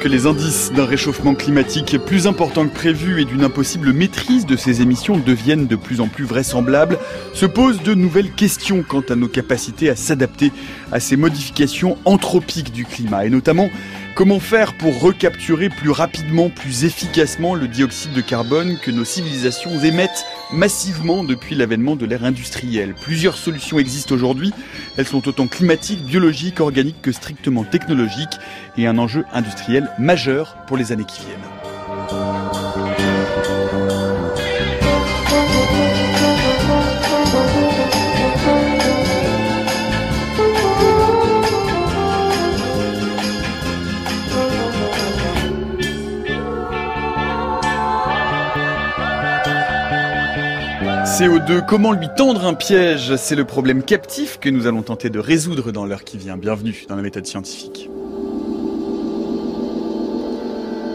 Que les indices d'un réchauffement climatique plus important que prévu et d'une impossible maîtrise de ces émissions deviennent de plus en plus vraisemblables, se posent de nouvelles questions quant à nos capacités à s'adapter à ces modifications anthropiques du climat et notamment Comment faire pour recapturer plus rapidement, plus efficacement le dioxyde de carbone que nos civilisations émettent massivement depuis l'avènement de l'ère industrielle? Plusieurs solutions existent aujourd'hui. Elles sont autant climatiques, biologiques, organiques que strictement technologiques et un enjeu industriel majeur pour les années qui viennent. CO2, comment lui tendre un piège? C'est le problème captif que nous allons tenter de résoudre dans l'heure qui vient. Bienvenue dans la méthode scientifique.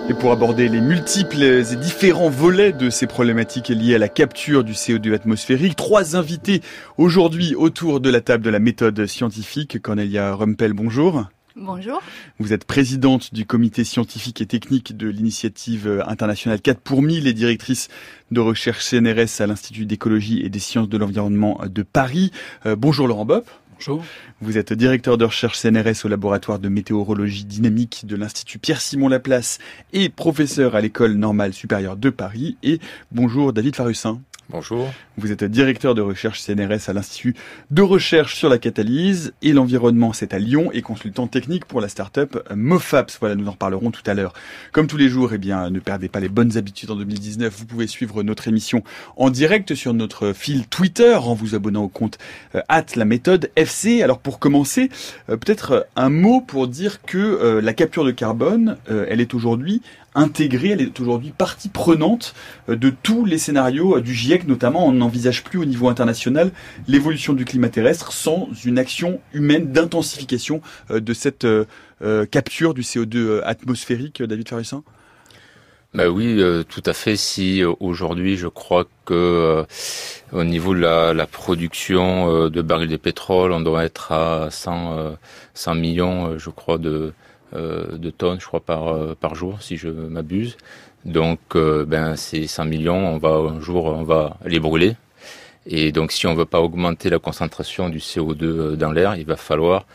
Et pour aborder les multiples et différents volets de ces problématiques liées à la capture du CO2 atmosphérique, trois invités aujourd'hui autour de la table de la méthode scientifique. Cornelia Rumpel, bonjour. Bonjour. Vous êtes présidente du comité scientifique et technique de l'initiative internationale 4 pour 1000 et directrice de recherche CNRS à l'Institut d'écologie et des sciences de l'environnement de Paris. Euh, bonjour Laurent Bopp. Bonjour. Vous êtes directeur de recherche CNRS au laboratoire de météorologie dynamique de l'Institut Pierre-Simon Laplace et professeur à l'école normale supérieure de Paris. Et bonjour David Farussin. Bonjour. Vous êtes directeur de recherche CNRS à l'Institut de recherche sur la catalyse et l'environnement, c'est à Lyon, et consultant technique pour la start-up Mofaps. Voilà, nous en reparlerons tout à l'heure. Comme tous les jours, eh bien, ne perdez pas les bonnes habitudes en 2019. Vous pouvez suivre notre émission en direct sur notre fil Twitter en vous abonnant au compte euh, la méthode FC. Alors pour commencer, euh, peut-être un mot pour dire que euh, la capture de carbone, elle est aujourd'hui intégrée, elle est aujourd'hui partie prenante euh, de tous les scénarios euh, du GIEC, notamment on n'envisage plus au niveau international l'évolution du climat terrestre sans une action humaine d'intensification euh, de cette capture du CO2 atmosphérique, David Ferrissin bah oui, tout à fait. Si aujourd'hui, je crois que au niveau de la, la production de barils de pétrole, on doit être à 100, 100 millions, je crois, de, de tonnes, je crois, par, par jour, si je m'abuse. Donc, ben, ces 100 millions, on va un jour, on va les brûler. Et donc, si on veut pas augmenter la concentration du CO2 dans l'air, il va falloir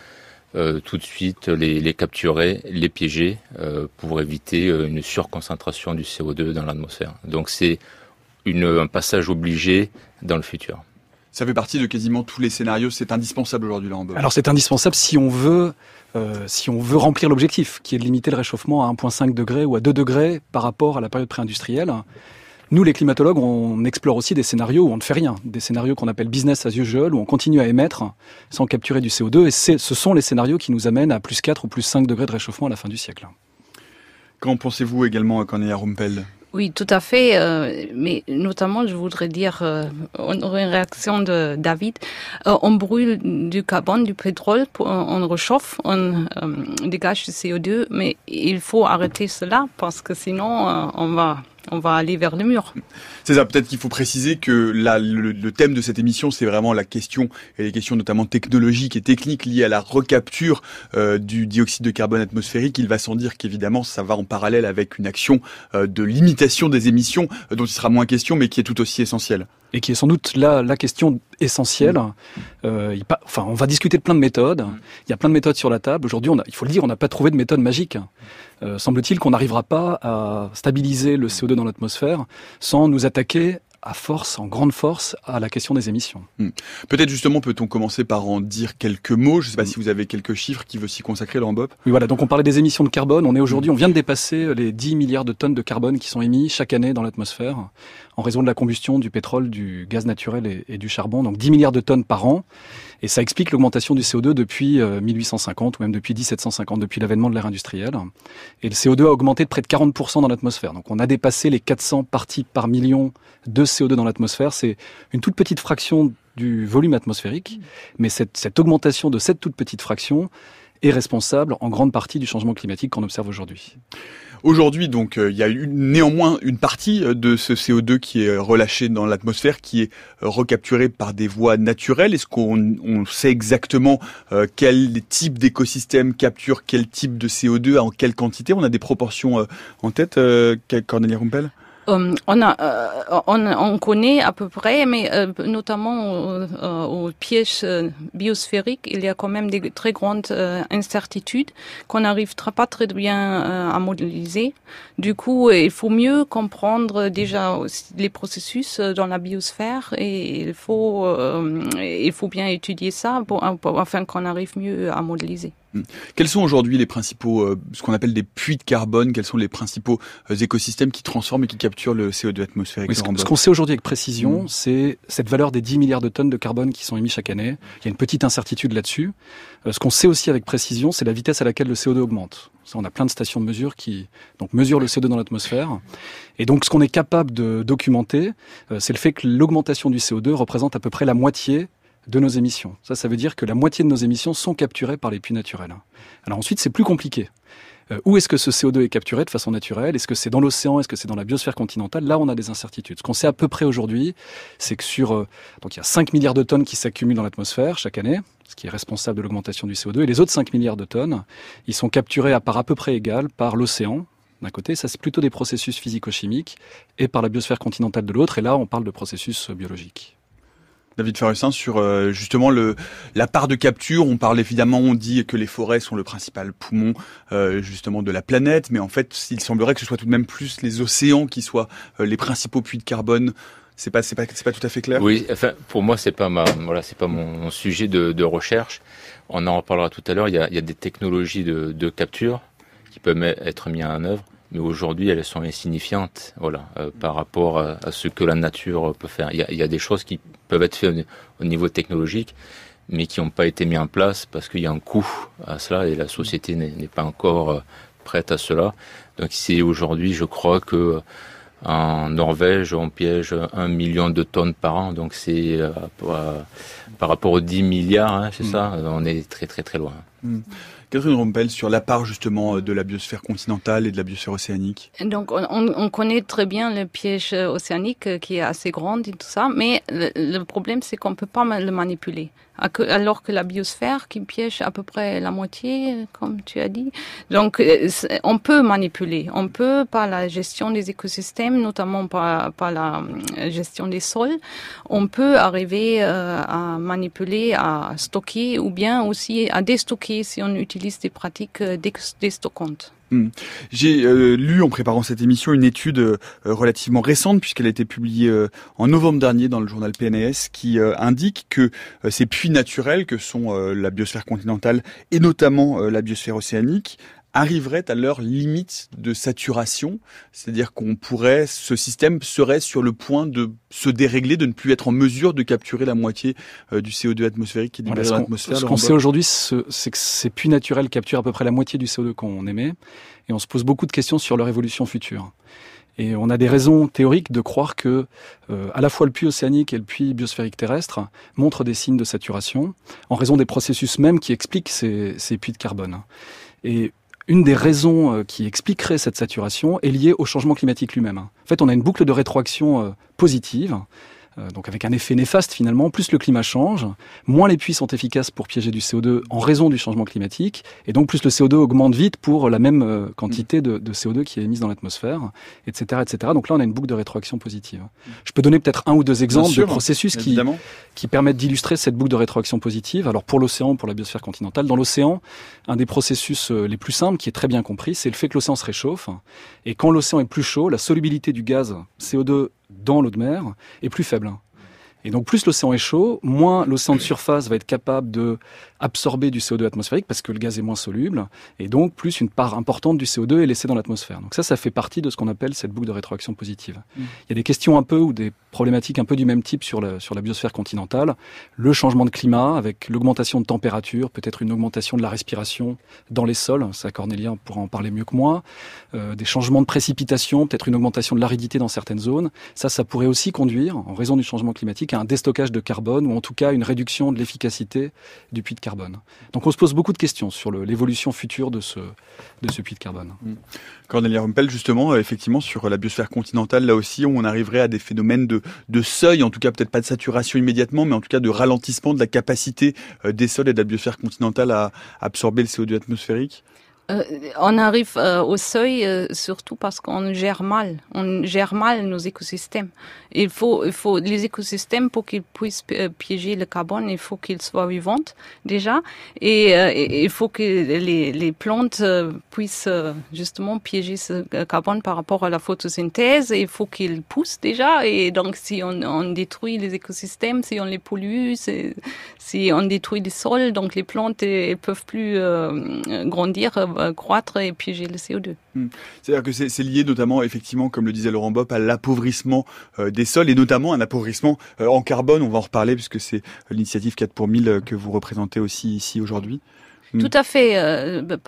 euh, tout de suite les, les, capturer, les piéger euh, pour éviter euh, une surconcentration du CO2 dans l'atmosphère. Donc c'est un passage obligé dans le futur. Ça fait partie de quasiment tous les scénarios. C'est indispensable aujourd'hui là en Alors c'est indispensable si on veut euh, si on veut remplir l'objectif, qui est de limiter le réchauffement à 1,5 degré ou à 2 degrés par rapport à la période pré-industrielle. Nous, les climatologues, on explore aussi des scénarios où on ne fait rien, des scénarios qu'on appelle business as usual, où on continue à émettre sans capturer du CO2, et ce sont les scénarios qui nous amènent à plus 4 ou plus 5 degrés de réchauffement à la fin du siècle. Qu'en pensez-vous également, Cornelia Rumpel? Oui, tout à fait. Euh, mais notamment, je voudrais dire, euh, une réaction de David. Euh, on brûle du carbone, du pétrole, on réchauffe, on dégage du CO2, mais il faut arrêter cela parce que sinon, on va on va aller vers le mur. C'est ça, peut-être qu'il faut préciser que le, le, thème de cette émission, c'est vraiment la question, et les questions notamment technologiques et techniques liées à la recapture euh, du dioxyde de carbone atmosphérique. Il va sans dire qu'évidemment, ça va en parallèle avec une action euh, de limitation des émissions, euh, dont il sera moins question, mais qui est tout aussi essentielle et qui est sans doute là la question essentielle. Mm. Euh, il, enfin, on va discuter de plein de méthodes. Mm. Il y a plein de méthodes sur la table. Aujourd'hui, il faut le dire, on n'a pas trouvé de méthode magique. Euh, semble-t-il qu'on n'arrivera pas à stabiliser le CO2 dans l'atmosphère sans nous attaquer à force, en grande force, à la question des émissions. Hmm. Peut-être justement peut-on commencer par en dire quelques mots. Je ne sais pas si vous avez quelques chiffres qui veut s'y consacrer, Laurent Bob. Oui, voilà. Donc on parlait des émissions de carbone. On est aujourd'hui, on vient de dépasser les 10 milliards de tonnes de carbone qui sont émis chaque année dans l'atmosphère en raison de la combustion du pétrole, du gaz naturel et, et du charbon. Donc 10 milliards de tonnes par an. Et ça explique l'augmentation du CO2 depuis 1850 euh, ou même depuis 1750, depuis l'avènement de l'ère industrielle. Et le CO2 a augmenté de près de 40% dans l'atmosphère. Donc on a dépassé les 400 parties par million de CO2 dans l'atmosphère. C'est une toute petite fraction du volume atmosphérique, mais cette, cette augmentation de cette toute petite fraction est responsable en grande partie du changement climatique qu'on observe aujourd'hui. Aujourd'hui, donc, il y a eu néanmoins une partie de ce CO2 qui est relâché dans l'atmosphère, qui est recapturé par des voies naturelles. Est-ce qu'on on sait exactement quel type d'écosystème capture quel type de CO2 en quelle quantité? On a des proportions en tête, Cornelia Rumpel? Euh, on, a, euh, on, on, connaît à peu près, mais euh, notamment au piège biosphérique, il y a quand même des très grandes incertitudes qu'on n'arrivera pas très bien à modéliser. Du coup, il faut mieux comprendre déjà les processus dans la biosphère et il faut, il faut bien étudier ça pour, afin qu'on arrive mieux à modéliser. Hmm. Quels sont aujourd'hui les principaux, euh, ce qu'on appelle des puits de carbone? Quels sont les principaux euh, écosystèmes qui transforment et qui capturent le CO2 atmosphérique Ce qu'on sait aujourd'hui avec précision, hmm. c'est cette valeur des 10 milliards de tonnes de carbone qui sont émis chaque année. Il y a une petite incertitude là-dessus. Euh, ce qu'on sait aussi avec précision, c'est la vitesse à laquelle le CO2 augmente. Ça, on a plein de stations de mesure qui donc mesurent le CO2 dans l'atmosphère. Et donc, ce qu'on est capable de documenter, c'est le fait que l'augmentation du CO2 représente à peu près la moitié de nos émissions. Ça, ça veut dire que la moitié de nos émissions sont capturées par les puits naturels. Alors ensuite, c'est plus compliqué. Euh, où est-ce que ce CO2 est capturé de façon naturelle? Est-ce que c'est dans l'océan? Est-ce que c'est dans la biosphère continentale? Là, on a des incertitudes. Ce qu'on sait à peu près aujourd'hui, c'est que sur... Euh, donc il y a 5 milliards de tonnes qui s'accumulent dans l'atmosphère chaque année, ce qui est responsable de l'augmentation du CO2. Et les autres 5 milliards de tonnes, ils sont capturés à part à peu près égale par l'océan, d'un côté, ça c'est plutôt des processus physico-chimiques, et par la biosphère continentale de l'autre, et là on parle de processus biologiques. David Ferrussin, sur euh, justement le, la part de capture. On parle évidemment, on dit que les forêts sont le principal poumon euh, justement de la planète, mais en fait, il semblerait que ce soit tout de même plus les océans qui soient euh, les principaux puits de carbone. C'est pas, pas, pas tout à fait clair? Oui, enfin, pour moi, c'est pas ma, voilà, c'est pas mon sujet de, de, recherche. On en reparlera tout à l'heure. Il y a, il y a des technologies de, de capture qui peuvent être mises en œuvre mais aujourd'hui elles sont insignifiantes voilà, euh, par rapport à, ce que la nature peut faire. Il y a, il y a des choses qui peuvent être faites au, niveau technologique, mais qui n'ont pas été mis en place parce qu'il y a un coût à cela et la société n'est pas encore euh, prête à cela. Donc c'est aujourd'hui, je crois que en Norvège, on piège un million de tonnes par an, donc c'est euh, par rapport aux 10 milliards, hein, c'est mm. ça, on est très très très loin. Mm. Catherine Rompel, sur la part justement euh, de la biosphère continentale et de la biosphère océanique. Donc on, on connaît très bien le piège océanique euh, qui est assez grand et tout ça, mais le, le problème c'est qu'on ne peut pas le manipuler alors que la biosphère qui piège à peu près la moitié, comme tu as dit. Donc, euh, on peut manipuler, on peut par la gestion des écosystèmes, notamment par, par la euh, gestion des sols, on peut arriver euh, à manipuler, à stocker ou bien aussi à déstocker si on utilise des pratiques déstockantes. Hmm. J'ai euh, lu en préparant cette émission une étude euh, relativement récente puisqu'elle a été publiée euh, en novembre dernier dans le journal PNAS qui indique que ces puits naturels que sont la biosphère continentale et notamment la biosphère océanique arriverait à leur limite de saturation, c'est-à-dire qu'on pourrait, ce système serait sur le point de se dérégler, de ne plus être en mesure de capturer la moitié euh, du CO2 atmosphérique qui est libéré dans l'atmosphère. Ce qu'on sait aujourd'hui, c'est que ces puits naturels capturent à peu près la moitié du CO2 qu'on émet, et on se pose beaucoup de questions sur leur évolution future. Et on a des raisons théoriques de croire que euh, à la fois le puits océanique et le puits biosphérique terrestre montrent des signes de saturation en raison des processus mêmes qui expliquent ces, ces puits de carbone. Et une des raisons euh, qui expliquerait cette saturation est liée au changement climatique lui-même. En fait, on a une boucle de rétroaction euh, positive donc avec un effet néfaste finalement. Plus le climat change, moins les puits sont efficaces pour piéger du CO2 en raison du changement climatique, et donc plus le CO2 augmente vite pour la même euh, quantité de, CO2 qui est émise dans l'atmosphère, etc., etc. Donc là, on a une boucle de rétroaction positive. Je peux donner peut-être un ou deux exemples de processus qui, qui permettent d'illustrer cette boucle de rétroaction positive. Alors pour l'océan, pour la biosphère continentale, dans l'océan, un des processus euh, les plus simples, qui est très bien compris, c'est le fait que l'océan se réchauffe, et quand l'océan est plus chaud, la solubilité du gaz CO2 dans l'eau de mer est plus faible. Et donc plus l'océan est chaud, moins l'océan de surface va être capable de absorber du CO2 atmosphérique parce que le gaz est moins soluble, et donc plus une part importante du CO2 est laissée dans l'atmosphère. Donc ça, ça fait partie de ce qu'on appelle cette boucle de rétroaction positive. Mm. Il y a des questions un peu ou des problématiques un peu du même type sur la, sur la biosphère continentale. Le changement de climat avec l'augmentation de température, peut-être une augmentation de la respiration dans les sols, ça Cornélien pourra en parler mieux que moi. Euh, des changements de précipitation, peut-être une augmentation de l'aridité dans certaines zones. Ça, ça pourrait aussi conduire, en raison du changement climatique un déstockage de carbone ou en tout cas une réduction de l'efficacité du puits de carbone. Donc on se pose beaucoup de questions sur l'évolution future de ce, puits de carbone. Mmh. Cornelia Rumpel, justement, euh, effectivement, sur la biosphère continentale, là aussi, on arriverait à des phénomènes de, de seuil, en tout cas peut-être pas de saturation immédiatement, mais en tout cas de ralentissement de la capacité euh, des sols et de la biosphère continentale à absorber le CO2 atmosphérique euh, on arrive euh, au seuil euh, surtout parce qu'on gère mal, on gère mal nos écosystèmes. Il faut, il faut les écosystèmes pour qu'ils puissent piéger le carbone, il faut qu'ils soient vivants déjà, et, il faut que les, plantes puissent justement piéger ce carbone par rapport à la photosynthèse. Il faut qu'ils poussent déjà, et donc si on, détruit les écosystèmes, si on les pollue, si on détruit les sols, donc les plantes elles, peuvent plus grandir croître et piéger le CO2. Hmm. C'est-à-dire que c'est lié notamment, effectivement, comme le disait Laurent Bopp, à l'appauvrissement euh, des sols et notamment un appauvrissement euh, en carbone. On va en reparler puisque c'est l'initiative 4 pour 1000 que vous représentez aussi ici aujourd'hui. Hmm. Tout à fait. Bah,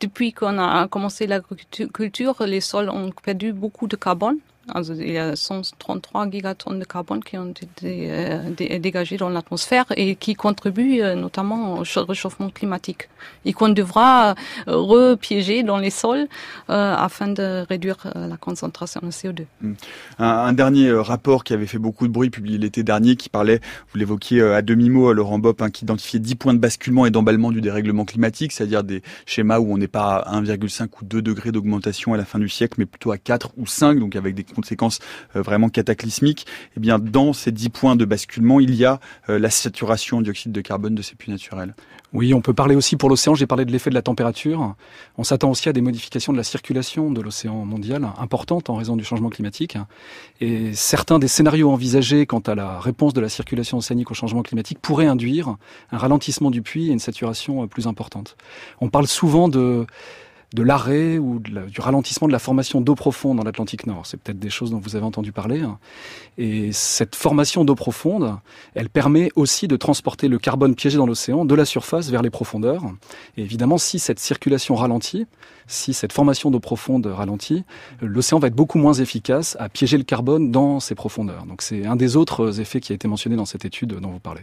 depuis qu'on a commencé l'agriculture, les sols ont perdu beaucoup de carbone. Il y a 133 gigatonnes de carbone qui ont été euh, dégagées dans l'atmosphère et qui contribuent euh, notamment au réchauffement climatique et qu'on devra euh, repiéger dans les sols afin de réduire la concentration de CO2. Hmm. Un, dernier rapport qui avait fait beaucoup de bruit, publié l'été dernier, qui parlait, vous l'évoquiez à demi-mot, Laurent Bopp, hein, qui identifiait 10 points de basculement et d'emballement du dérèglement climatique, c'est-à-dire des schémas où on n'est pas à 1,5 ou 2 degrés d'augmentation à la fin du siècle, mais plutôt à 4 ou 5, donc avec des conséquences euh, vraiment cataclysmiques, eh bien dans ces 10 points de basculement, il y a euh, la saturation en dioxyde de carbone de ces puits naturels. Oui, on peut parler aussi pour l'océan, j'ai parlé de l'effet de la température. On s'attend aussi à des modifications de la circulation de l'océan mondial importantes en raison du changement climatique. Et certains des scénarios envisagés quant à la réponse de la circulation océanique au changement climatique pourraient induire un ralentissement du puits et une saturation euh, plus importante. On parle souvent de de l'arrêt ou du ralentissement de la formation d'eau profonde dans l'Atlantique Nord. C'est peut-être des choses dont vous avez entendu parler. Hein. Et cette formation d'eau profonde, elle permet aussi de transporter le carbone piégé dans l'océan de la surface vers les profondeurs. Et évidemment, si cette circulation ralentit, si cette formation d'eau profonde ralentit, l'océan va être beaucoup moins efficace à piéger le carbone dans ses profondeurs. Donc c'est un des autres effets qui a été mentionné dans cette étude dont vous parlez.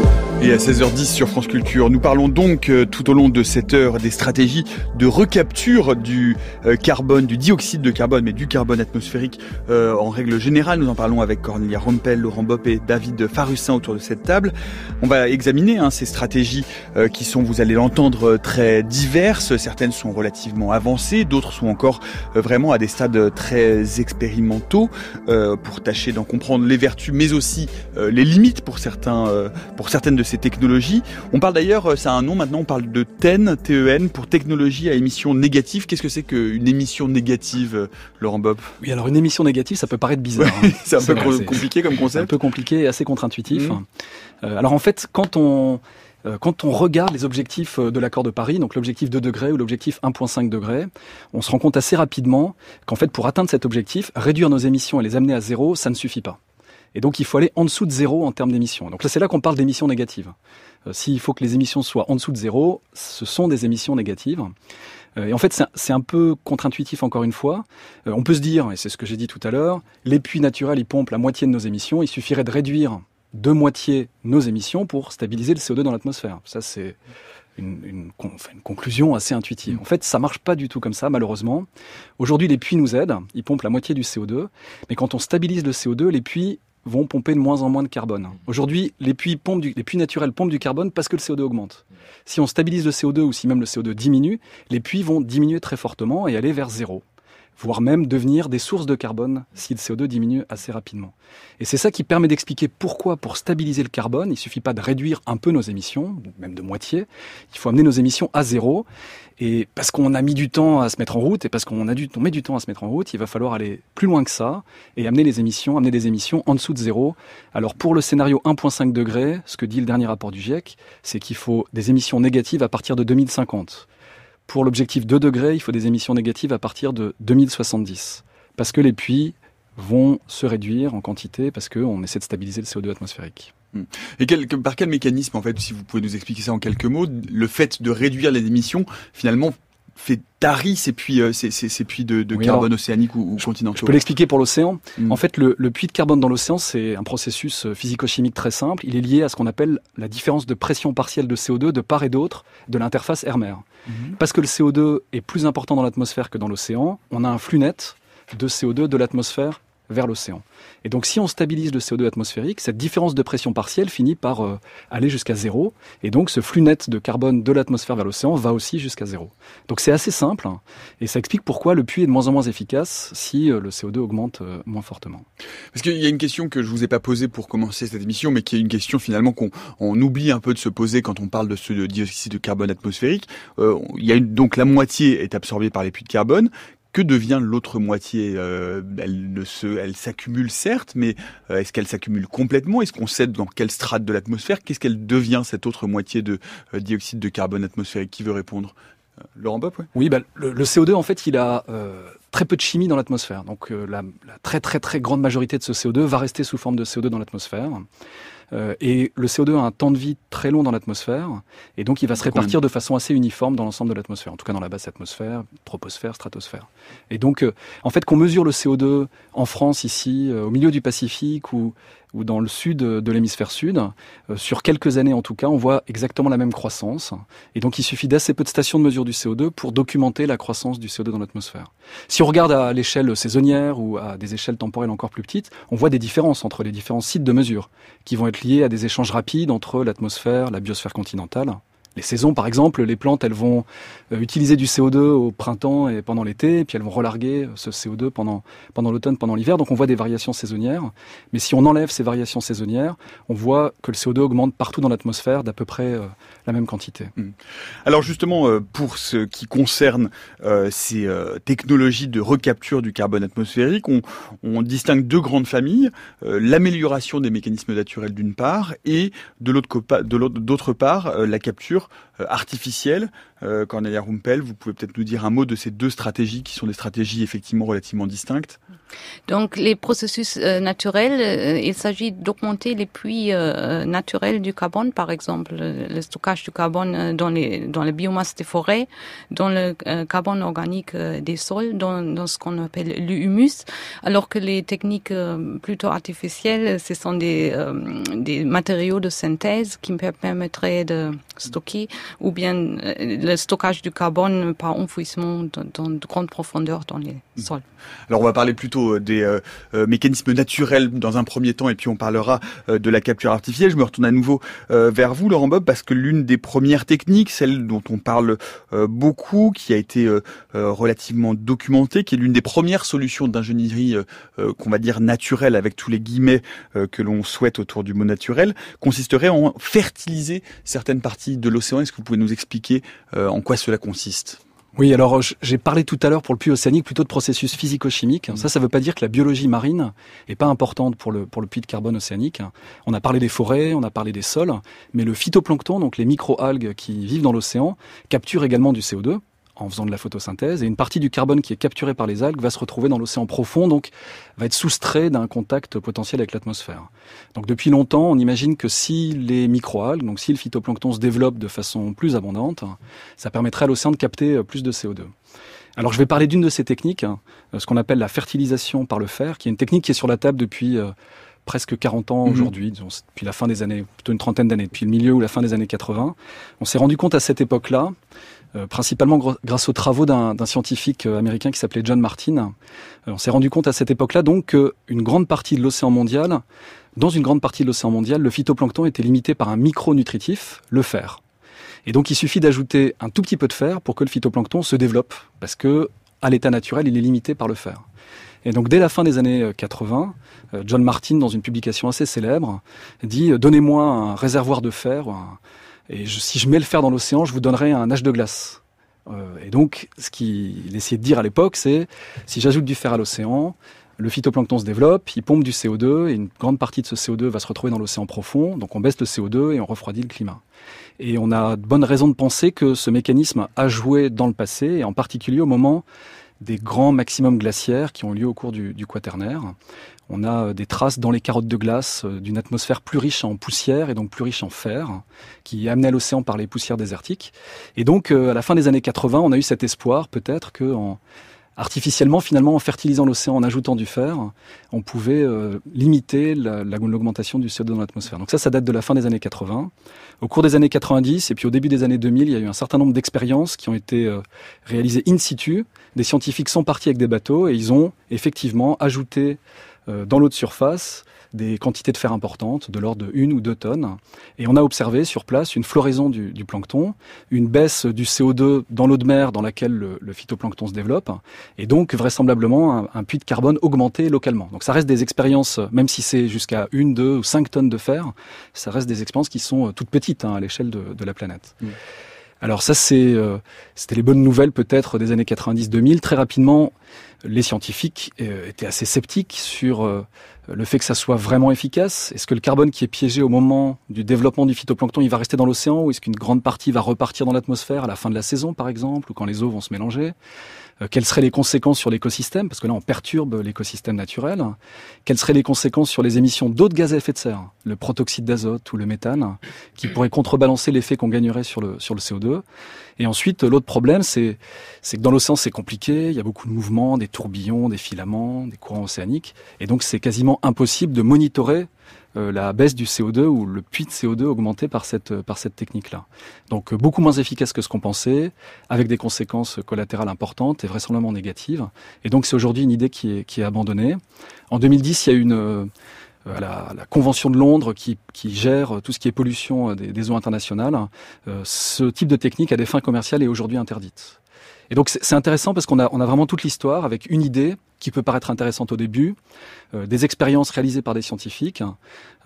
Et à 16h10 sur France Culture, nous parlons donc euh, tout au long de cette heure des stratégies de recapture du euh, carbone, du dioxyde de carbone, mais du carbone atmosphérique euh, en règle générale. Nous en parlons avec Cornelia Rompel, Laurent Bopp et David Farussin autour de cette table. On va examiner hein, ces stratégies qui sont, vous allez l'entendre, très diverses. Certaines sont relativement avancées, d'autres sont encore vraiment à des stades très expérimentaux pour tâcher d'en comprendre les vertus, mais aussi les limites pour certains, pour certaines de ces technologies. On parle d'ailleurs, euh, ça a un nom maintenant, on parle de TEN, TEN, pour technologie à émission négative. Qu'est-ce que c'est qu'une émission négative, euh, Laurent Bob Oui, alors une émission négative, ça peut paraître bizarre. Hein. c'est un peu compliqué comme concept. un peu compliqué et assez contre-intuitif. Mmh. Euh, alors en fait, quand on quand on regarde les objectifs de l'accord de Paris, donc l'objectif 2 degrés ou l'objectif 1,5 degrés, on se rend compte assez rapidement qu'en fait, pour atteindre cet objectif, réduire nos émissions et les amener à zéro, ça ne suffit pas. Et donc il faut aller en dessous de zéro en termes d'émissions. Donc là c'est là qu'on parle d'émissions négatives. Euh, s'il faut que les émissions soient en dessous de zéro, ce sont des émissions négatives. Euh, et en fait, c'est un peu contre-intuitif encore une fois. Euh, on peut se dire, et c'est ce que j'ai dit tout à l'heure, les puits naturels, ils pompent la moitié de nos émissions. Il suffirait de réduire de moitié nos émissions pour stabiliser le CO2 dans l'atmosphère. Ça, c'est une, une, une, conclusion assez intuitive. En fait, ça marche pas du tout comme ça, malheureusement. Aujourd'hui, les puits nous aident. Ils pompent la moitié du CO2. Mais quand on stabilise le CO2, les puits vont pomper de moins en moins de carbone. Aujourd'hui, les puits, pompent les puits naturels pompent du carbone parce que le CO2 augmente. Si on stabilise le CO2 ou si même le CO2 diminue, les puits vont diminuer très fortement et aller vers zéro voire même devenir des sources de carbone si le CO2 diminue assez rapidement. Et c'est ça qui permet d'expliquer pourquoi, pour stabiliser le carbone, il ne suffit pas de réduire un peu nos émissions, même de moitié, il faut amener nos émissions à zéro. Et parce qu'on a mis du temps à se mettre en route, et parce qu'on met du temps à se mettre en route, il va falloir aller plus loin que ça et amener les émissions, amener des émissions en dessous de zéro. Alors pour le scénario 1.5 degré, ce que dit le dernier rapport du GIEC, c'est qu'il faut des émissions négatives à partir de 2050. Pour l'objectif 2 degrés, il faut des émissions négatives à partir de 2070. Parce que les puits vont se réduire en quantité parce qu'on essaie de stabiliser le CO2 atmosphérique. Hmm. Et quel, par quel mécanisme, en fait, si vous pouvez nous expliquer ça en quelques mots, le fait de réduire les émissions, finalement, fait tarir ces puits, euh, ces, ces, puits de, de carbone océanique ou, ou continentaux Je peux l'expliquer pour l'océan. Hmm. En fait, le, le, puits de carbone dans l'océan, c'est un processus euh, physico-chimique très simple. Il est lié à ce qu'on appelle la différence de pression partielle de CO2 de part et d'autre de l'interface air-mer. Hmm. Parce que le CO2 est plus important dans l'atmosphère que dans l'océan, on a un flux net de CO2 de l'atmosphère vers l'océan. Et donc si on stabilise le CO2 atmosphérique, cette différence de pression partielle finit par euh, aller jusqu'à zéro. Et donc ce flux net de carbone de l'atmosphère vers l'océan va aussi jusqu'à zéro. Donc c'est assez simple hein, et ça explique pourquoi le puits est de moins en moins efficace si euh, le CO2 augmente euh, moins fortement. Parce qu'il y a une question que je vous ai pas posée pour commencer cette émission, mais qui est une question finalement qu'on oublie un peu de se poser quand on parle de ce dioxyde de carbone atmosphérique. y a donc la moitié est absorbée par les puits de carbone que devient l'autre moitié euh, Elle se, elle s'accumule certes, mais euh, est-ce qu'elle s'accumule complètement? Est-ce qu'on sait dans quelle strate de l'atmosphère? Qu'est-ce qu'elle devient cette autre moitié de euh, dioxyde de carbone atmosphérique? Qui veut répondre? Laurent Bopp Oui, bah, le, le, CO2 en fait, il a très peu de chimie dans l'atmosphère. Donc la, la, très très très grande majorité de ce CO2 va rester sous forme de CO2 dans l'atmosphère. Euh, et le CO2 a un temps de vie très long dans l'atmosphère, et donc il va se répartir de façon assez uniforme dans l'ensemble de l'atmosphère, en tout cas dans la basse atmosphère, troposphère, stratosphère. Et donc, euh, en fait, qu'on mesure le CO2 en France, ici, euh, au milieu du Pacifique, ou ou dans le sud de l'hémisphère sud, euh, sur quelques années en tout cas, on voit exactement la même croissance. Et donc il suffit d'assez peu de stations de mesure du CO2 pour documenter la croissance du CO2 dans l'atmosphère. Si on regarde à l'échelle saisonnière ou à des échelles temporelles encore plus petites, on voit des différences entre les différents sites de mesure qui vont être liés à des échanges rapides entre l'atmosphère, la biosphère continentale les saisons, par exemple, les plantes, elles vont euh, utiliser du CO2 au printemps et pendant l'été, puis elles vont relarguer ce CO2 pendant, l'automne, pendant l'hiver. Donc on voit des variations saisonnières. Mais si on enlève ces variations saisonnières, on voit que le CO2 augmente partout dans l'atmosphère d'à peu près euh, la même quantité. Mmh. Alors justement, euh, pour ce qui concerne ces technologies de recapture du carbone atmosphérique, on, on distingue deux grandes familles. L'amélioration des mécanismes naturels d'une part, et de l'autre part, la capture euh, artificielle. Euh, Cornelia Rumpel, vous pouvez peut-être nous dire un mot de ces deux stratégies qui sont des stratégies effectivement relativement distinctes. Donc les processus euh, naturels, il s'agit d'augmenter les puits naturels du carbone, par exemple le stockage du carbone dans les dans les biomasses des forêts, dans le carbone organique des sols, dans, dans ce qu'on appelle l'humus, alors que les techniques plutôt artificielles, ce sont des des matériaux de synthèse qui permettraient de stocker ou bien euh, le stockage du carbone par enfouissement dans, de grandes profondeurs dans les mmh. sols. Alors on va parler plutôt euh, des euh, mécanismes naturels dans un premier temps et puis on parlera de la capture artificielle. Je me retourne à nouveau vers vous Laurent Bob parce que l'une des premières techniques, celle dont on parle beaucoup, qui a été relativement documentée, qui est l'une des premières solutions d'ingénierie qu'on va dire naturelle avec tous les guillemets que l'on souhaite autour du mot naturel, consisterait en fertiliser certaines parties de l'océan. Est-ce que vous pouvez nous expliquer euh, en quoi cela consiste oui, alors j'ai parlé tout à l'heure pour le puits océanique plutôt de processus physico-chimiques. Ça, ça ne veut pas dire que la biologie marine est pas importante pour le, pour le puits de carbone océanique. On a parlé des forêts, on a parlé des sols, mais le phytoplancton, donc les micro-algues qui vivent dans l'océan, capturent également du CO2 en faisant de la photosynthèse, et une partie du carbone qui est capturé par les algues va se retrouver dans l'océan profond, donc va être soustrait d'un contact potentiel avec l'atmosphère. Donc depuis longtemps, on imagine que si les microalgues, donc si le phytoplancton se développe de façon plus abondante, ça permettrait à l'océan de capter euh, plus de CO2. Alors je vais parler d'une de ces techniques, hein, ce qu'on appelle la fertilisation par le fer, qui est une technique qui est sur la table depuis euh, presque 40 ans mhm. aujourd'hui, depuis la fin des années, plutôt une trentaine d'années, depuis le milieu ou la fin des années 80. On s'est rendu compte à cette époque-là euh, principalement grâce aux travaux d'un scientifique euh, américain qui s'appelait John Martin. Euh, on s'est rendu compte à cette époque-là donc qu'une grande partie de l'océan mondial, dans une grande partie de l'océan mondial, le phytoplancton était limité par un micronutritif, le fer. Et donc il suffit d'ajouter un tout petit peu de fer pour que le phytoplancton se développe, parce que à l'état naturel, il est limité par le fer. Et donc dès la fin des années 80, John Martin, dans une publication assez célèbre, dit Donnez-moi un réservoir de fer, et si je mets le fer dans l'océan, je vous donnerai un âge de glace. Euh, et donc, ce qu'il essayait de dire à l'époque, c'est si j'ajoute du fer à l'océan, le phytoplancton se développe, il pompe du CO2, et une grande partie de ce CO2 va se retrouver dans l'océan profond. Donc on baisse le CO2 et on refroidit le climat. Et on a de bonnes raisons de penser que ce mécanisme a joué dans le passé, et en particulier au moment des grands maximums glaciaires qui ont lieu au cours du, du quaternaire. On a euh, des traces dans les carottes de glace euh, d'une atmosphère plus riche en poussière et donc plus riche en fer, qui amenait l'océan par les poussières désertiques. Et donc, à la fin des années 80, on a eu cet espoir peut-être que en, artificiellement, finalement, en fertilisant l'océan, en ajoutant du fer, on pouvait euh, limiter l'augmentation du CO2 dans l'atmosphère. Donc ça, ça date de la fin des années 80. Au cours des années 90 et puis au début des années 2000, il y a eu un certain nombre d'expériences qui ont été euh, réalisées in situ. Des scientifiques sont partis avec des bateaux et ils ont effectivement ajouté euh, dans l'eau de surface des quantités de fer importantes, de l'ordre de 1 ou 2 tonnes. Et on a observé sur place une floraison du, du plancton, une baisse du CO2 dans l'eau de mer dans laquelle le, le, phytoplancton se développe, et donc vraisemblablement un, puits de carbone augmenté localement. Donc ça reste des expériences, même si c'est jusqu'à 1, 2 ou 5 tonnes de fer, ça reste des expériences qui sont euh, toutes petites hein, à l'échelle de, de, la planète. Alors ça, c'est, euh, c'était les bonnes nouvelles peut-être des années 90-2000. Très rapidement, les scientifiques euh, étaient assez sceptiques sur euh, le fait que ça soit vraiment efficace. Est-ce que le carbone qui est piégé au moment du développement du phytoplancton, il va rester dans l'océan ou est-ce qu'une grande partie va repartir dans l'atmosphère à la fin de la saison, par exemple, ou quand les eaux vont se mélanger? Quelles seraient les conséquences sur l'écosystème Parce que là, on perturbe l'écosystème naturel. Quelles seraient les conséquences sur les émissions d'autres gaz à effet de serre, le protoxyde d'azote ou le méthane, qui pourraient contrebalancer l'effet qu'on gagnerait sur le, sur le CO2 Et ensuite, l'autre problème, c'est que dans l'océan, c'est compliqué. Il y a beaucoup de mouvements, des tourbillons, des filaments, des courants océaniques. Et donc, c'est quasiment impossible de monitorer euh, la baisse du CO2 ou le puits de CO2 augmenté par cette, par cette technique-là. Donc euh, beaucoup moins efficace que ce qu'on pensait, avec des conséquences collatérales importantes et vraisemblablement négatives. Et donc c'est aujourd'hui une idée qui est, qui est abandonnée. En 2010, il y a une... Euh, la, Convention de Londres qui, qui, gère tout ce qui est pollution des, eaux internationales, euh, ce type de technique à des fins commerciales est aujourd'hui interdite. Et donc c'est intéressant parce qu'on a, on a vraiment toute l'histoire avec une idée qui peut paraître intéressante au début, euh, des expériences réalisées par des scientifiques,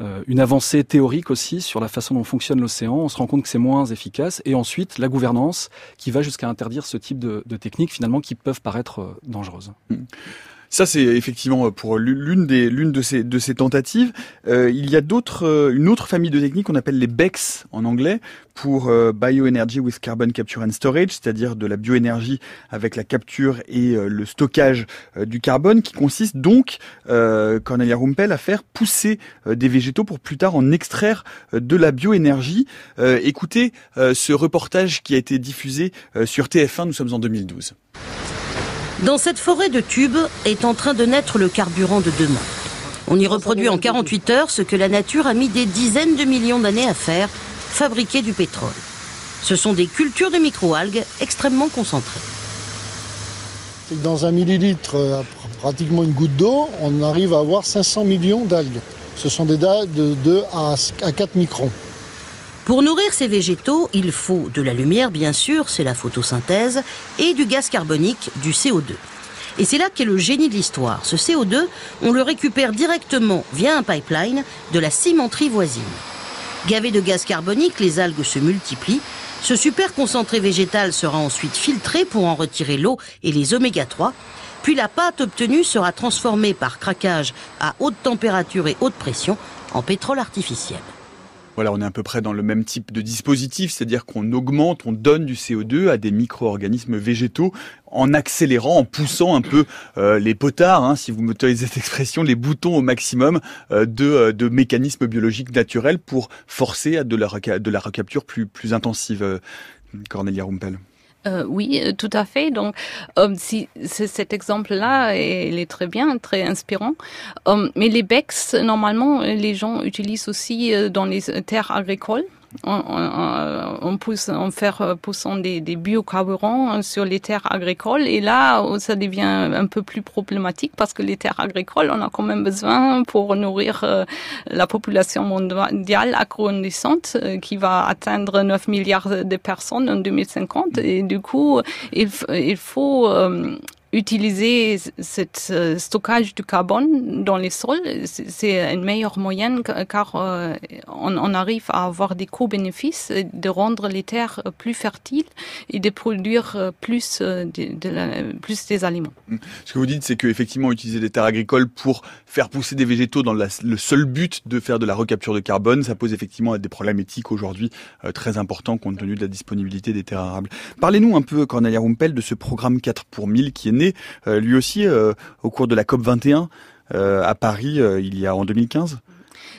euh, une avancée théorique aussi sur la façon dont fonctionne l'océan. On se rend compte que c'est moins efficace. Et ensuite, la gouvernance qui va jusqu'à interdire ce type de, de techniques finalement qui peuvent paraître euh, dangereuses. Mmh. Ça, c'est effectivement pour l'une des l'une de ces de ces tentatives. Euh, il y a d'autres, euh, une autre famille de techniques qu'on appelle les BECS en anglais pour euh, Bioenergy with Carbon Capture and Storage, c'est-à-dire de la bioénergie avec la capture et euh, le stockage euh, du carbone, qui consiste donc, Cornelia Rumpel, à faire pousser des végétaux pour plus tard en extraire de la bioénergie. écoutez ce reportage qui a été diffusé sur TF1. Nous sommes en 2012. Dans cette forêt de tubes est en train de naître le carburant de demain. On y reproduit en 48 heures ce que la nature a mis des dizaines de millions d'années à faire, fabriquer du pétrole. Ce sont des cultures de microalgues extrêmement concentrées. Dans un millilitre, pratiquement une goutte d'eau, on arrive à avoir 500 millions d'algues. Ce sont des dalles de 2 à 4 microns. Pour nourrir ces végétaux, il faut de la lumière, bien sûr, c'est la photosynthèse, et du gaz carbonique, du CO2. Et c'est là qu'est le génie de l'histoire. Ce CO2, on le récupère directement via un pipeline de la cimenterie voisine. Gavé de gaz carbonique, les algues se multiplient. Ce super concentré végétal sera ensuite filtré pour en retirer l'eau et les oméga 3. Puis la pâte obtenue sera transformée par craquage à haute température et haute pression en pétrole artificiel. Voilà, on est à peu près dans le même type de dispositif, c'est-à-dire qu'on augmente, on donne du CO2 à des micro-organismes végétaux en accélérant, en poussant un peu euh, les potards, hein, si vous m'autorisez cette expression, les boutons au maximum euh, de, euh, de, mécanismes biologiques naturels pour forcer à de la, de la recapture plus, plus intensive. Cornelia Rumpel. Euh, oui, tout à fait. Donc, euh, si cet exemple-là, il est très bien, très inspirant. Euh, mais les BEX, normalement, les gens utilisent aussi euh, dans les terres agricoles on, on, on, pousse, on fait poussant des, des biocarburants sur les terres agricoles. Et là, ça devient un peu plus problématique parce que les terres agricoles, on a quand même besoin pour nourrir euh, la population mondiale agrandissante euh, qui va atteindre 9 milliards de personnes en 2050. Et du coup, il, il faut euh, utiliser ce euh, stockage du carbone dans les sols, c'est une meilleure moyenne car euh, on, arrive à avoir des co-bénéfices, de rendre les terres plus fertiles et de produire plus, de, de des aliments. Ce que vous dites, c'est qu'effectivement, utiliser des terres agricoles pour faire pousser des végétaux dans le seul but de faire de la recapture de carbone, ça pose effectivement des problèmes éthiques aujourd'hui euh, très importants compte tenu de la disponibilité des terres arables. Parlez-nous un peu, Cornelia Rumpel, de ce programme 4 pour 1000 qui est né année, lui aussi au cours de la COP 21 à Paris il y a en 2015.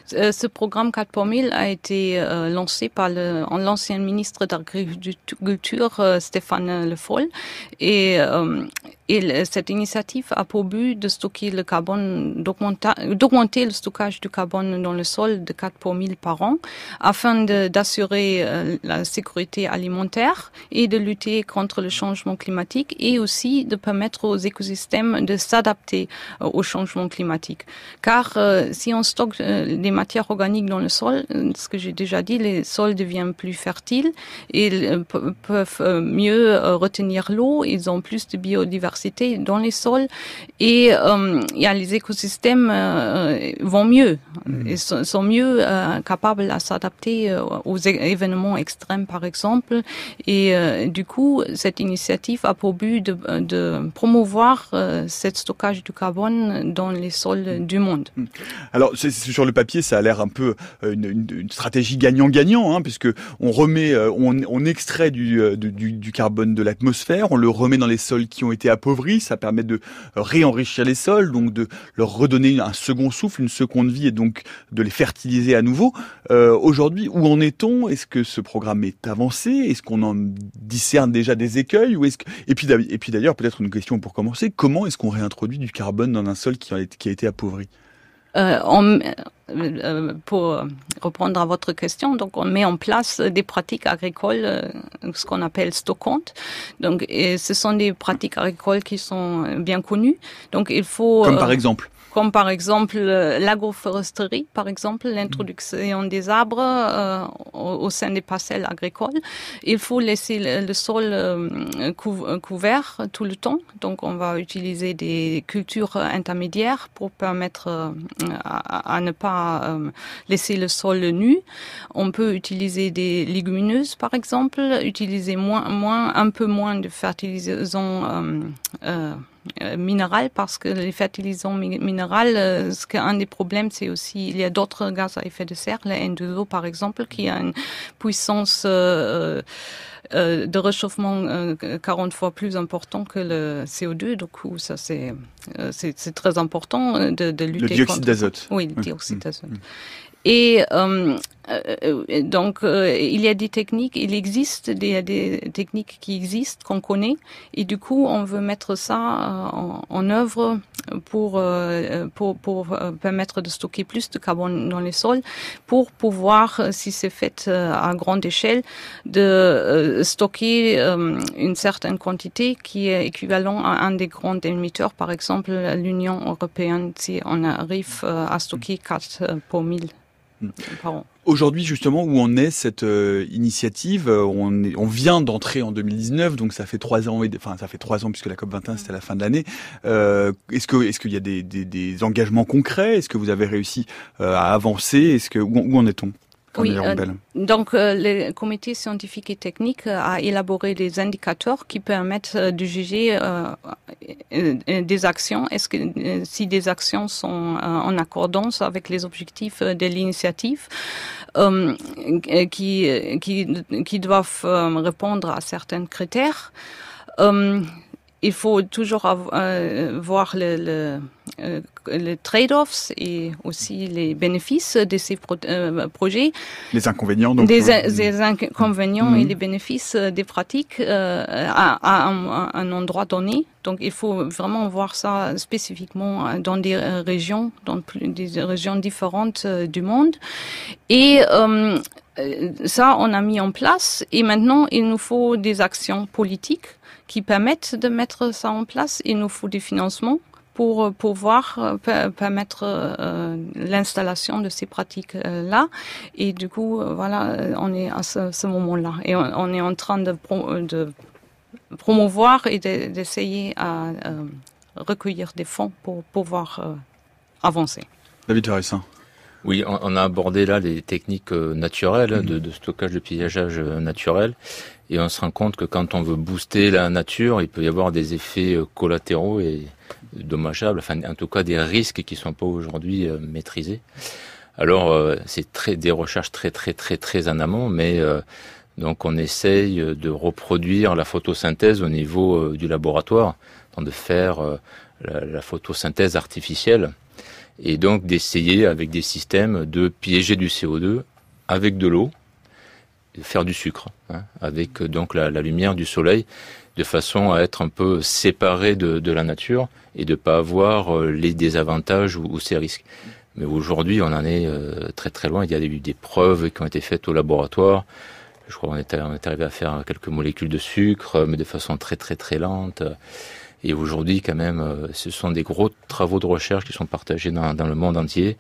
Ce programme 4 pour 1000 a été lancé par l'ancien ministre d'Agriculture Stéphane Le Foll et et cette initiative a pour but de stocker le carbone, d'augmenter le stockage du carbone dans le sol de 4 pour 1000 par an, afin d'assurer euh, la sécurité alimentaire et de lutter contre le changement climatique et aussi de permettre aux écosystèmes de s'adapter euh, au changement climatique. Car euh, si on stocke des matières organiques dans le sol, ce que j'ai déjà dit, les sols deviennent plus fertiles, ils peuvent mieux retenir l'eau, ils ont plus de biodiversité dans les sols et euh, il y a les écosystèmes euh, vont mieux, mm. ils sont, mieux euh, capables à s'adapter aux événements extrêmes par exemple et du coup cette initiative a pour but de, de promouvoir ce stockage du carbone dans les sols du monde. Mm. Alors c'est, sur le papier ça a l'air un peu une, une, stratégie gagnant-gagnant hein, puisque on remet, on, on extrait du, du, du carbone de l'atmosphère, on le remet dans les sols qui ont été appauvris ça permet de réenrichir les sols, donc de leur redonner un second souffle, une seconde vie et donc de les fertiliser à nouveau. Euh, aujourd'hui, où en est-on? Est-ce que ce programme est avancé? Est-ce qu'on en discerne déjà des écueils? Ou est-ce que... Et puis, et puis d'ailleurs, peut-être une question pour commencer, comment est-ce qu'on réintroduit du carbone dans un sol qui a été, qui a été appauvri? Euh, on, euh, pour reprendre à votre question, donc on met en place des pratiques agricoles, euh, ce qu'on appelle stockantes. Donc, et ce sont des pratiques agricoles qui sont bien connues. Donc, il faut. Comme par exemple comme par exemple euh, l'agroforesterie, par exemple l'introduction des arbres euh, au, sein des parcelles agricoles. Il faut laisser le, sol euh, couvert tout le temps, donc on va utiliser des cultures intermédiaires pour permettre à, ne pas laisser le sol nu. On peut utiliser des légumineuses, par exemple, utiliser moins, moins, un peu moins de fertilisants euh, minéral parce que les fertilisants minéraux, euh, ce qu'un des problèmes, c'est aussi il y a d'autres gaz à effet de serre, le N2O par exemple, qui a une puissance euh, de réchauffement 40 fois plus important que le CO2. Du coup, ça c'est c'est très important de, de lutter. Le dioxyde d'azote. Oui, le dioxyde d'azote. Et euh, euh, donc, euh, il y a des techniques, il existe des, techniques qui existent, qu'on connaît, et du coup, on veut mettre ça en, œuvre pour permettre de stocker plus de carbone dans les sols, pour pouvoir, si c'est fait à grande échelle, de stocker une certaine quantité qui est équivalent à un des grands émetteurs, par exemple l'Union européenne, si on arrive à stocker 4 pour 1000 Aujourd'hui, justement, où on est cette euh, initiative euh, on, on, vient d'entrer en 2019, donc ça fait trois ans, enfin ça fait trois ans puisque la COP 21 c'était à la fin de l'année. Euh, est-ce que est-ce qu'il y a des, des, des engagements concrets? Est-ce que vous avez réussi à avancer? Est-ce que où, où en est-on? Oui, euh, donc euh, le comité scientifique et technique euh, a élaboré des indicateurs qui permettent de juger des actions. Est-ce que si des actions sont en accordance avec les objectifs de l'initiative, qui, qui, qui doivent répondre à certains critères il faut toujours avoir, voir le, le, euh, les trade-offs et aussi les bénéfices de ces euh, projets. Les inconvénients donc. Des, euh, inconvénients et mm-hmm. les bénéfices des pratiques à, un, endroit donné. Donc il faut vraiment voir ça spécifiquement dans des régions, dans des régions différentes du monde. Et ça, on a mis en place et maintenant, il nous faut des actions politiques qui permettent de mettre ça en place. Il nous faut des financements pour pouvoir euh, permettre euh, l'installation de ces pratiques-là. Et du coup, euh, voilà, on est à ce, moment-là. Et on, est en train de, de promouvoir et d'essayer à recueillir des fonds pour pouvoir avancer. David Harrison. Oui, on a abordé là les techniques naturelles hein, de, de, stockage de pillageage naturel. Et on se rend compte que quand on veut booster la nature, il peut y avoir des effets collatéraux et dommageables, enfin en tout cas des risques qui sont pas aujourd'hui euh, maîtrisés. Alors euh, c'est très des recherches très très très très en amont, mais euh, donc on essaye de reproduire la photosynthèse au niveau du laboratoire. de faire la, photosynthèse artificielle et donc d'essayer avec des systèmes de piéger du CO2 avec de l'eau, faire du sucre, hein, avec donc la, lumière du soleil, de façon à être un peu séparé de, la nature et de pas avoir euh, les désavantages ou, ces risques. Mais aujourd'hui, on en est euh, très très loin. Il y a eu des preuves qui ont été faites au laboratoire. Je crois qu'on est, est arrivé à faire quelques molécules de sucre, mais de façon très très très lente. Et aujourd'hui, quand même, euh, ce sont des gros travaux de recherche qui sont partagés dans, dans le monde entier,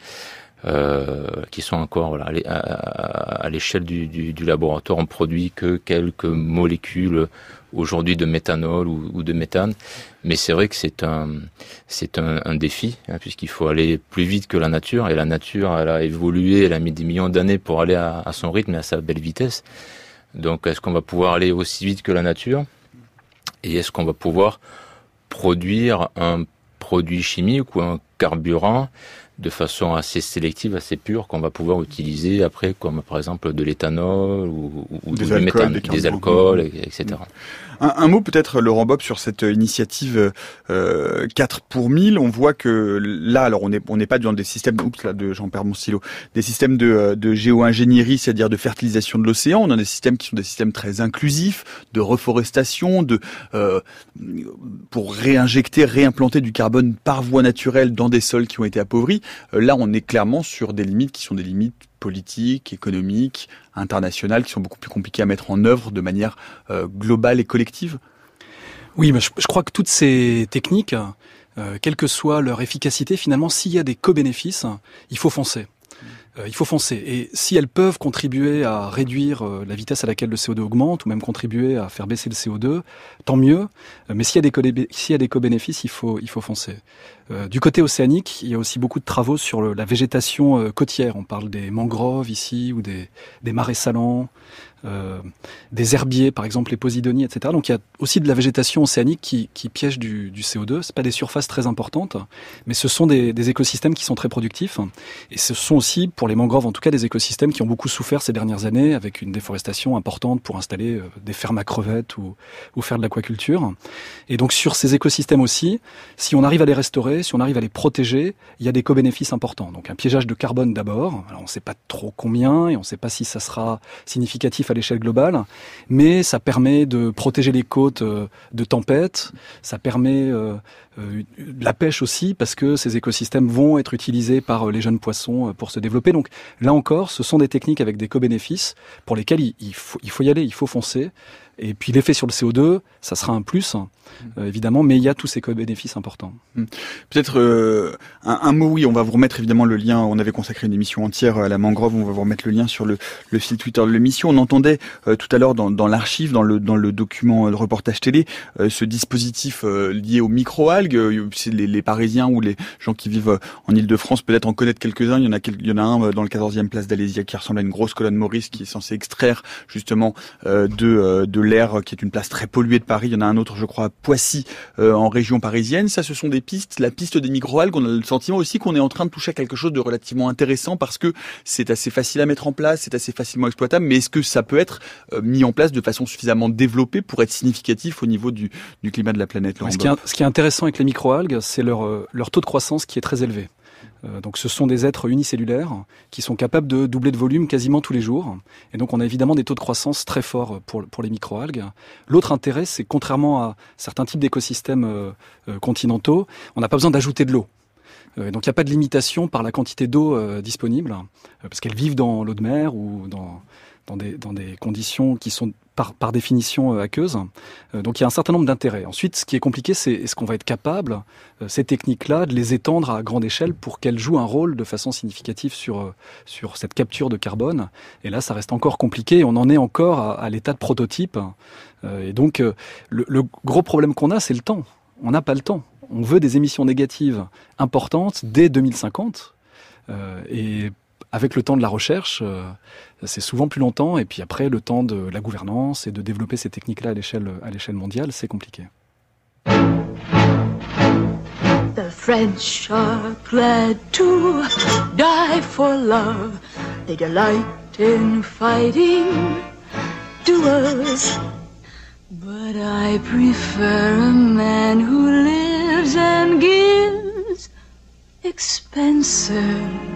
euh, qui sont encore voilà, à, l'échelle du, du, du, laboratoire. On produit que quelques molécules aujourd'hui de méthanol ou, de méthane, mais c'est vrai que c'est un c'est un, défi hein, puisqu'il faut aller plus vite que la nature. Et la nature elle a évolué, elle a mis des millions d'années pour aller à son rythme et à sa belle vitesse. Donc est-ce qu'on va pouvoir aller aussi vite que la nature? Et est-ce qu'on va pouvoir produire un produit chimique ou un carburant de façon assez sélective, assez pure, qu'on va pouvoir utiliser après, comme par exemple de l'éthanol ou, des alcools, méthane, des, alcools, etc. Un, mot peut-être, Laurent Bob, sur cette initiative euh, 4 pour 1000. On voit que là, alors on n'est on n'est pas dans des systèmes, oups, là, de, j'en perds mon stylo, des systèmes de, euh, de géo-ingénierie, c'est-à-dire de fertilisation de l'océan. On a des systèmes qui sont des systèmes très inclusifs, de reforestation, de euh, pour réinjecter, réimplanter du carbone par voie naturelle dans des sols qui ont été appauvris. Euh, là, on est clairement sur des limites qui sont des limites politiques, économiques, internationales, qui sont beaucoup plus compliquées à mettre en œuvre de manière euh, globale et collective Oui, je, crois que toutes ces techniques, euh, quelle que soit leur efficacité, finalement, s'il y a des co-bénéfices, il faut foncer. Euh, il faut foncer. Et si elles peuvent contribuer à réduire euh, la vitesse à laquelle le CO2 augmente, ou même contribuer à faire baisser le CO2, tant mieux. Euh, mais s'il y a des co-bénéfices, il faut il foncer. du côté océanique, il y a aussi beaucoup de travaux sur la végétation côtière. On parle des mangroves ici ou des marais salants, euh, des herbiers, par exemple les posidonies, etc. Donc il y a aussi de la végétation océanique qui, piège du, du CO2. C'est pas des surfaces très importantes, mais ce sont des, écosystèmes qui sont très productifs. Et ce sont aussi, pour les mangroves en tout cas, des écosystèmes qui ont beaucoup souffert ces dernières années avec une déforestation importante pour installer euh, des fermes à crevettes ou, faire de l'aquaculture. Et donc sur ces écosystèmes aussi, si on arrive à les restaurer, si on arrive à les protéger, il y a des co-bénéfices importants. Donc un piégeage de carbone d'abord. On ne sait pas trop combien et on ne sait pas si ça sera significatif à l'échelle globale, mais ça permet de protéger les côtes euh, de tempêtes, ça permet euh, euh, la pêche aussi, parce que ces écosystèmes vont être utilisés par les jeunes poissons pour se développer. Donc là encore, ce sont des techniques avec des co-bénéfices pour lesquels il faut, il faut y aller, il faut foncer. Et puis l'effet sur le CO2, ça sera un plus, hein, euh, évidemment, mais il y a tous ces bénéfices importants. Hmm. Peut-être euh, un, mot, oui, on va vous remettre évidemment le lien, on avait consacré une émission entière à la mangrove, on va vous remettre le lien sur le, le fil Twitter de l'émission. On entendait euh, tout à l'heure dans, dans l'archive, dans le, dans le document, le reportage télé, ce dispositif lié aux microalgues. Les, les, Parisiens ou les gens qui vivent en Ile-de-France peut-être en connaître quelques-uns. Il y en a, il y en a un dans le 14e place d'Alésia qui ressemble à une grosse colonne Maurice qui est censé extraire justement de, de l'air, qui est une place très polluée de Paris. Il y en a un autre, je crois, à Poissy, euh, en région parisienne. Ça, ce sont des pistes. La piste des microalgues, on a le sentiment aussi qu'on est en train de toucher à quelque chose de relativement intéressant parce que c'est assez facile à mettre en place, c'est assez facilement exploitable. Mais est-ce que ça peut être euh, mis en place de façon suffisamment développée pour être significatif au niveau du, du climat de la planète ce qui, est, ce qui, est, intéressant avec les microalgues, c'est leur, euh, leur taux de croissance qui est très élevé. Euh, donc ce sont des êtres unicellulaires qui sont capables de doubler de volume quasiment tous les jours. Et donc on a évidemment des taux de croissance très forts pour, pour les microalgues. L'autre intérêt, c'est contrairement à certains types d'écosystèmes euh, euh, continentaux, on n'a pas besoin d'ajouter de l'eau. Donc il n'y a pas de limitation par la quantité d'eau disponible, parce qu'elles vivent dans l'eau de mer ou dans, dans des, dans des conditions qui sont par, par définition euh, aqueuses. Euh, donc il y a un certain nombre d'intérêts. Ensuite, ce qui est compliqué, c'est est-ce qu'on va être capable, euh, ces techniques-là, de les étendre à grande échelle pour qu'elles jouent un rôle de façon significative sur, sur cette capture de carbone? Et là, ça reste encore compliqué. On en est encore à, l'état de prototype. Et donc, le, le gros problème qu'on a, c'est le temps. On n'a pas le temps. On veut des émissions négatives importantes dès 2050. Euh, et avec le temps de la recherche, euh, c'est souvent plus longtemps. Et puis après, le temps de la gouvernance et de développer ces techniques-là à l'échelle, mondiale, c'est compliqué. The French are glad to die for love. They delight in fighting duels. But I prefer a man who lives and gives expensive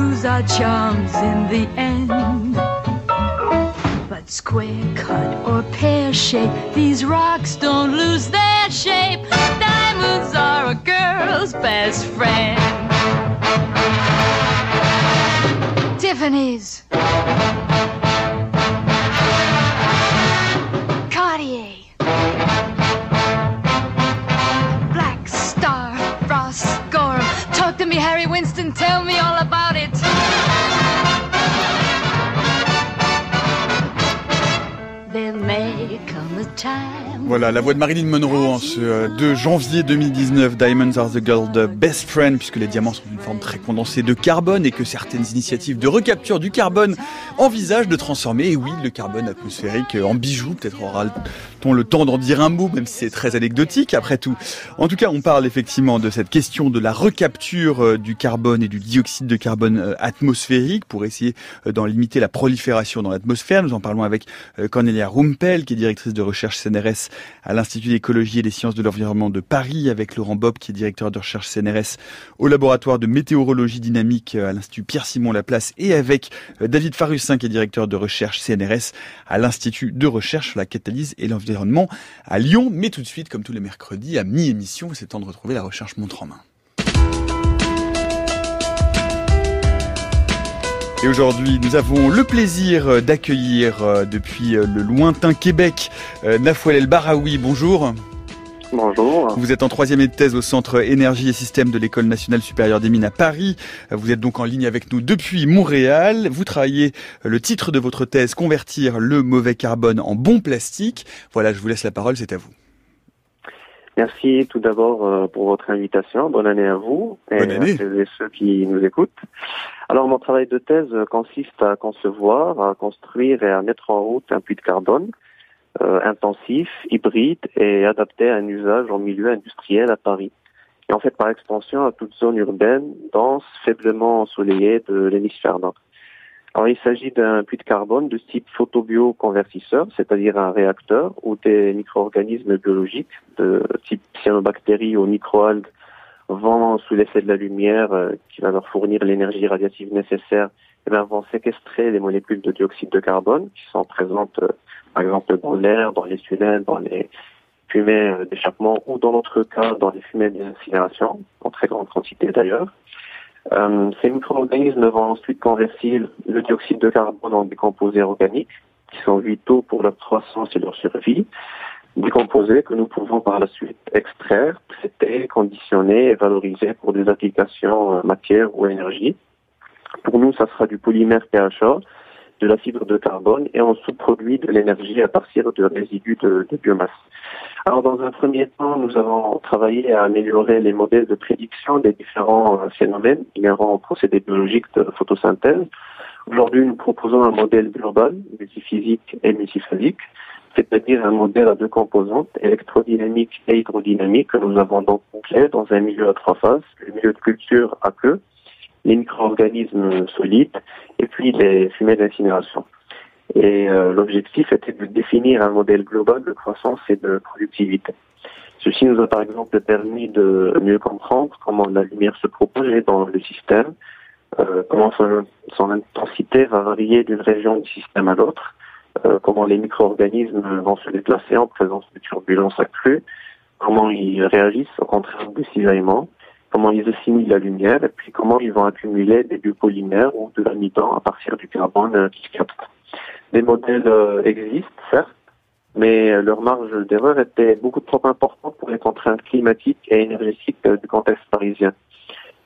our charms in the end. But square cut or pear shape, these rocks don't lose their shape. Diamonds are a girl's best friend. Tiffany's. Winston. Tell me all about it. Voilà, la voix de Marilyn Monroe en ce euh, 2 janvier 2019, Diamonds are the girl's best friend, puisque les diamants sont une forme très condensée de carbone et que certaines initiatives de recapture du carbone envisagent de transformer, et oui, le carbone atmosphérique en bijoux. Peut-être aura-t-on le temps d'en dire un mot, même si c'est très anecdotique après tout. En tout cas, on parle effectivement de cette question de la recapture euh, du carbone et du dioxyde de carbone euh, atmosphérique pour essayer euh, d'en limiter la prolifération dans l'atmosphère. Nous en parlons avec euh, Cornelia Rumpel, qui est directrice de recherche CNRS à l'Institut d'écologie et des sciences de l'environnement de Paris, avec Laurent Bob, qui est directeur de recherche CNRS au laboratoire de météorologie dynamique à l'Institut Pierre-Simon Laplace, et avec David Farussin, qui est directeur de recherche CNRS à l'Institut de recherche sur la catalyse et l'environnement à Lyon. Mais tout de suite, comme tous les mercredis, à mi-émission, c'est temps de retrouver la recherche montre en main. Et aujourd'hui, nous avons le plaisir d'accueillir euh, depuis euh, le lointain Québec euh, Nafouel El Baraoui. Bonjour. Bonjour. Vous êtes en troisième année de thèse au Centre Énergie et Systèmes de l'École nationale supérieure des mines à Paris. Vous êtes donc en ligne avec nous depuis Montréal. Vous travaillez le titre de votre thèse Convertir le mauvais carbone en bon plastique. Voilà, je vous laisse la parole, c'est à vous. Merci tout d'abord euh, pour votre invitation. Bonne année à vous et Bonne année. à et ceux qui nous écoutent. Alors, mon travail de thèse consiste à concevoir, à construire et à mettre en route un puits de carbone euh, intensif, hybride et adapté à un usage en milieu industriel à Paris. Et en fait, par extension, à toute zone urbaine, dense, faiblement ensoleillée de l'hémisphère nord. Alors, il s'agit d'un puits de carbone de type photobioconvertisseur, c'est-à-dire un réacteur où des micro-organismes biologiques de type cyanobactéries ou microalgues vont, sous l'effet de la lumière euh, qui va leur fournir l'énergie radiative nécessaire, vont séquestrer les molécules de dioxyde de carbone qui sont présentes, euh, par exemple, dans l'air, dans les tunnels, dans les fumées euh, d'échappement ou dans notre cas, dans les fumées d'incinération, en très grande quantité d'ailleurs. Euh, ces micro-organismes vont ensuite convertir le dioxyde de carbone en des composés organiques qui sont vitaux pour leur croissance et leur survie. Des composés que nous pouvons par la suite extraire, traiter, conditionner et valoriser pour des applications euh, matière ou énergie. Pour nous, ça sera du polymère PHA, de la fibre de carbone et on sous-produit de l'énergie à partir de résidus de, biomasse. Alors, dans un premier temps, nous avons travaillé à améliorer les modèles de prédiction des différents euh, phénomènes inhérents aux procédés biologiques de photosynthèse. Aujourd'hui, nous proposons un modèle global, multiphysique et multiphasique, c'est-à-dire un modèle à deux composantes, électrodynamique et hydrodynamique, que nous avons donc bouclé dans un milieu à trois phases, le milieu de culture à queue, les micro-organismes solides et puis les fumées d'incinération. Et euh, l'objectif était de définir un modèle global de croissance et de productivité. Ceci nous a par exemple permis de mieux comprendre comment la lumière se propageait dans le système, euh, comment son, intensité va varier d'une région du système à l'autre, euh, comment les micro-organismes vont se déplacer en présence de turbulences accrues, comment ils réagissent au contraire du cisaillement, comment ils assimilent la lumière, et puis comment ils vont accumuler des biopolymères ou de l'amidon à partir du carbone qu'ils captent. Des modèles euh, existent, certes, mais leur marge d'erreur était beaucoup trop importante pour les contraintes climatiques et énergétiques euh, du contexte parisien.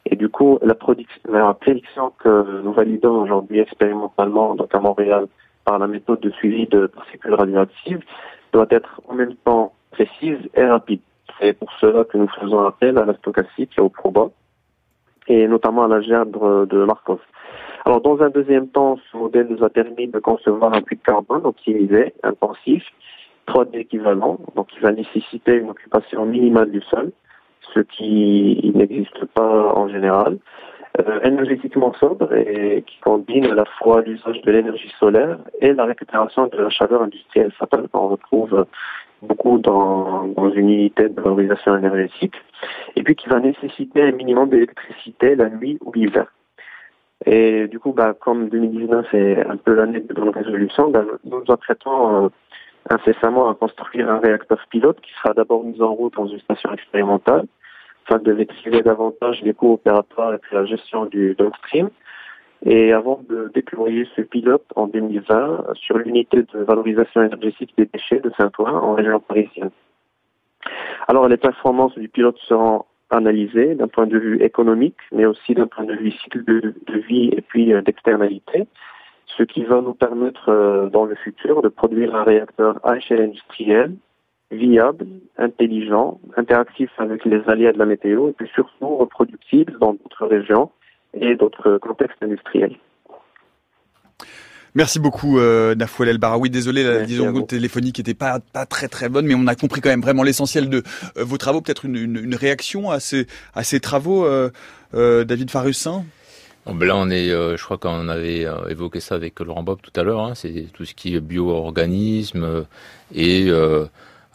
Et du coup, la prédiction que nous validons aujourd'hui expérimentalement, donc à Montréal, par la méthode de suivi de particules radioactives, doit être en même temps précise et rapide. C'est pour cela que nous faisons appel à la stochastique et au proba, et notamment à la gerbe de Markov. Alors, dans un deuxième temps, ce modèle nous a permis de concevoir un puits de carbone optimisé, intensif, 3D équivalent, donc il va nécessiter une occupation minimale du sol, ce qui n'existe pas en général, euh, énergétiquement sobre et qui combine la fois l'usage de l'énergie solaire et la récupération de la chaleur industrielle fatale qu'on retrouve beaucoup dans, dans une unité de valorisation énergétique, et puis qui va nécessiter un minimum d'électricité la nuit ou l'hiver. Et du coup, bah, comme 2019 est un peu l'année de bonne résolution, bah, nous nous apprêtons euh, incessamment à construire un réacteur pilote qui sera d'abord mis en route dans une station expérimentale afin de maîtriser davantage les coûts opératoires et la gestion du downstream. Et avant de déployer ce pilote en 2020 sur l'unité de valorisation énergétique des déchets de Saint-Ouen en région parisienne. Alors les performances du pilote seront analysées d'un point de vue économique, mais aussi d'un point de vue cycle de, vie et puis euh, d'externalité, ce qui va nous permettre euh, dans le futur de produire un réacteur à échelle industrielle, viable, intelligent, interactif avec les alliés de la météo et puis surtout reproductible dans d'autres régions et d'autres contextes industriels. Merci beaucoup euh, Nafouel El Baraoui. Désolé, la liaison téléphonique n'était pas pas très très bonne, mais on a compris quand même vraiment l'essentiel de euh, vos travaux. Peut-être une, une, une, réaction à ces à ces travaux, euh, euh David Farussin? Ben là, on est, euh, je crois qu'on avait évoqué ça avec Laurent Bob tout à l'heure. Hein, c'est tout ce qui est bio-organisme et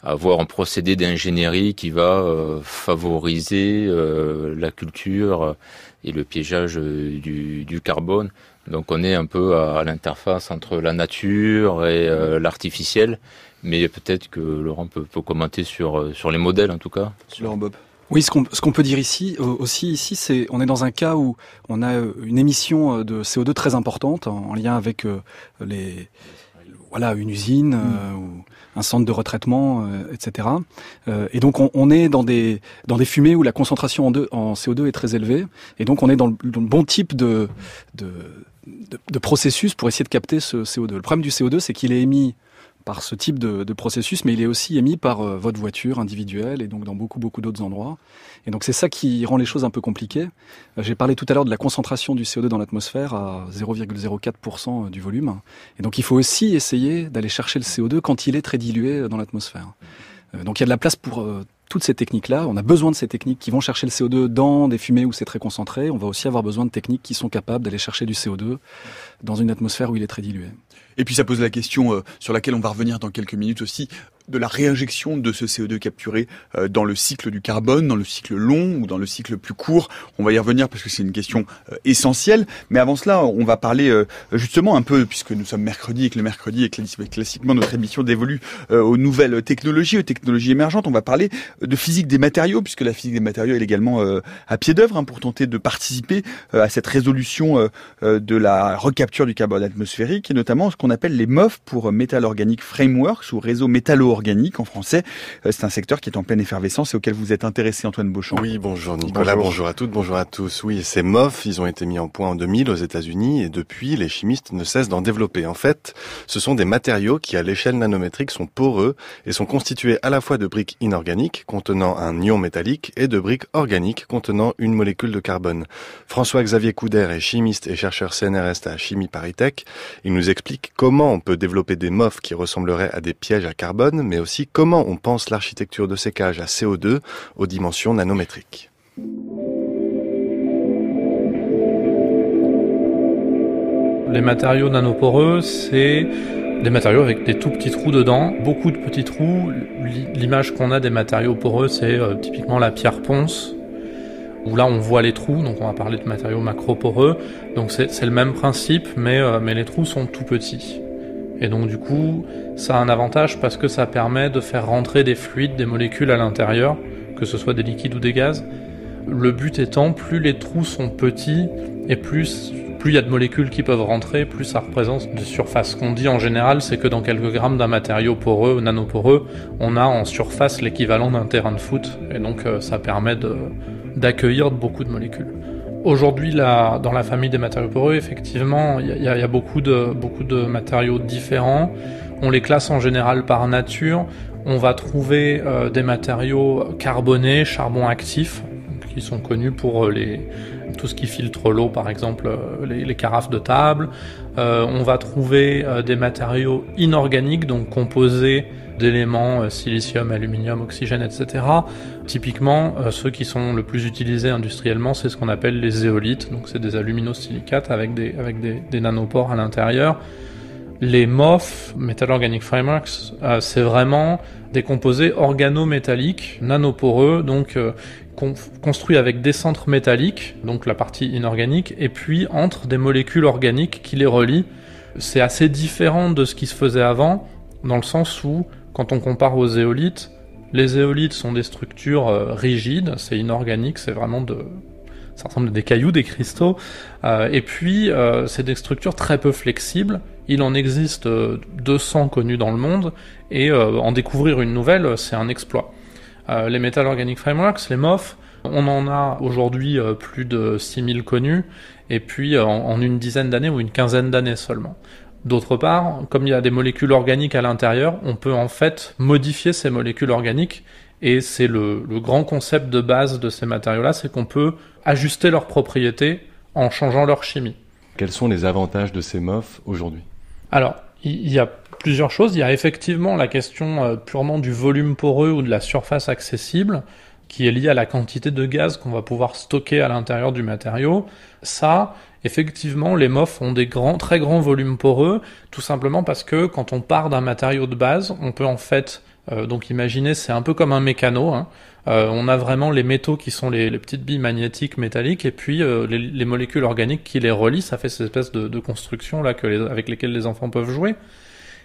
avoir un procédé d'ingénierie qui va favoriser la culture et le piégeage du, du carbone. Donc on est un peu à, l'interface entre la nature et euh, l'artificiel, mais peut-être que Laurent peut, peut, commenter sur, euh, sur les modèles en tout cas. Laurent Bob. Oui, ce qu'on ce qu'on peut dire ici aussi ici, c'est on est dans un cas où on a une émission de CO2 très importante en, lien avec euh, les voilà une usine mm. ou un centre de retraitement, euh, etc. Euh, et donc on, on, est dans des dans des fumées où la concentration en, deux, en CO2 est très élevée, et donc on est dans le, bon type de, de de, de, processus pour essayer de capter ce CO2. Le problème du CO2, c'est qu'il est émis par ce type de, processus, mais il est aussi émis par euh, votre voiture individuelle et donc dans beaucoup beaucoup d'autres endroits. Et donc c'est ça qui rend les choses un peu compliquées. Euh, j'ai parlé tout à l'heure de la concentration du CO2 dans l'atmosphère à 0,04% du volume. Et donc il faut aussi essayer d'aller chercher le CO2 quand il est très dilué dans l'atmosphère. Euh, donc il y a de la place pour euh, toutes ces techniques-là. On a besoin de ces techniques qui vont chercher le CO2 dans des fumées où c'est très concentré. On va aussi avoir besoin de techniques qui sont capables d'aller chercher du CO2 dans une atmosphère où il est très dilué. Et puis ça pose la question euh, sur laquelle on va revenir dans quelques minutes aussi de la réinjection de ce CO2 capturé euh, dans le cycle du carbone, dans le cycle long ou dans le cycle plus court. On va y revenir parce que c'est une question euh, essentielle. Mais avant cela, on va parler euh, justement un peu, puisque nous sommes mercredi et que le mercredi est classiquement notre émission dévolue aux nouvelles technologies, aux technologies émergentes. On va parler de physique des matériaux, puisque la physique des matériaux est également à pied d'œuvre hein, pour tenter de participer à cette résolution de la recapture du carbone atmosphérique, et notamment ce qu'on appelle les MOF pour Metal Organic Frameworks ou réseau métallo organique en français. Euh, c'est un secteur qui est en pleine effervescence et auquel vous êtes intéressé, Antoine Beauchamp. Oui, bonjour Nicolas, bonjour, à toutes, bonjour à tous. Oui, ces MOF, ils ont été mis en point en 2000 aux États-Unis et depuis, les chimistes ne cessent d'en développer. En fait, ce sont des matériaux qui, à l'échelle nanométrique, sont poreux et sont constitués à la fois de briques inorganiques contenant un ion métallique et de briques organiques contenant une molécule de carbone. François-Xavier Couder est chimiste et chercheur CNRS à Chimie Paritech. Il nous explique comment on peut développer des MOF qui ressembleraient à des pièges à carbone, mais aussi comment on pense l'architecture de ces cages à CO2 aux dimensions nanométriques. Les matériaux nanoporeux, c'est des matériaux avec des tout petits trous dedans, beaucoup de petits trous. L'image qu'on a des matériaux poreux, c'est euh, typiquement la pierre ponce, où là on voit les trous, donc on va parler de matériaux macroporeux. Donc c'est le même principe, euh, mais les trous sont tout petits. Et donc du coup, ça a un avantage parce que ça permet de faire rentrer des fluides, des molécules à l'intérieur, que ce soit des liquides ou des gaz. Le but étant, plus les trous sont petits et plus plus il y a de molécules qui peuvent rentrer, plus ça représente de surface. Ce qu'on dit en général, c'est que dans quelques grammes d'un matériau poreux, nanoporeux, on a en surface l'équivalent d'un terrain de foot. Et donc euh, ça permet d'accueillir beaucoup de molécules. Aujourd'hui, dans la famille des matériaux poreux, effectivement, il y, a beaucoup de, matériaux différents. On les classe en général par nature. On va trouver euh, des matériaux carbonés, charbon actif, qui sont connus pour euh, tout ce qui filtre l'eau, par exemple euh, les, carafes de table. On va trouver des matériaux inorganiques, donc composés d'éléments silicium, aluminium, oxygène, etc. Typiquement, ceux qui sont le plus utilisés industriellement, c'est ce qu'on appelle les éolites, donc c'est des aluminosilicates avec des, avec des, nanopores à l'intérieur. Les MOF, Metal Organic Frameworks, euh, c'est vraiment des composés organométalliques, nanoporeux, donc euh, construits avec des centres métalliques, donc la partie inorganique, et puis entre des molécules organiques qui les relient. C'est assez différent de ce qui se faisait avant, dans le sens où, quand on compare aux éolites, les éolites sont des structures euh, rigides, c'est inorganique, c'est vraiment de, ça ressemble à des cailloux, des cristaux, euh, et puis euh, c'est des structures très peu flexibles. Il en existe 200 connus dans le monde, et en découvrir une nouvelle, c'est un exploit. les Metal Organic Frameworks, les MOF, on en a aujourd'hui plus de 6000 connus, et puis en, en une dizaine d'années ou une quinzaine d'années seulement. D'autre part, comme il y a des molécules organiques à l'intérieur, on peut en fait modifier ces molécules organiques et c'est le, le, grand concept de base de ces matériaux-là, c'est qu'on peut ajuster leurs propriétés en changeant leur chimie. Quels sont les avantages de ces MOF aujourd'hui? Alors, il y a plusieurs choses. Il y a effectivement la question euh, purement du volume poreux ou de la surface accessible, qui est liée à la quantité de gaz qu'on va pouvoir stocker à l'intérieur du matériau. Ça, effectivement, les MOF ont des grands, très grands volumes poreux, tout simplement parce que quand on part d'un matériau de base, on peut en fait euh, donc imaginez, c'est un peu comme un mécano. Hein. Euh, on a vraiment les métaux qui sont les, petites billes magnétiques métalliques et puis euh, les, les, molécules organiques qui les relient. Ça fait cette espèce de, de construction là que avec lesquelles les enfants peuvent jouer.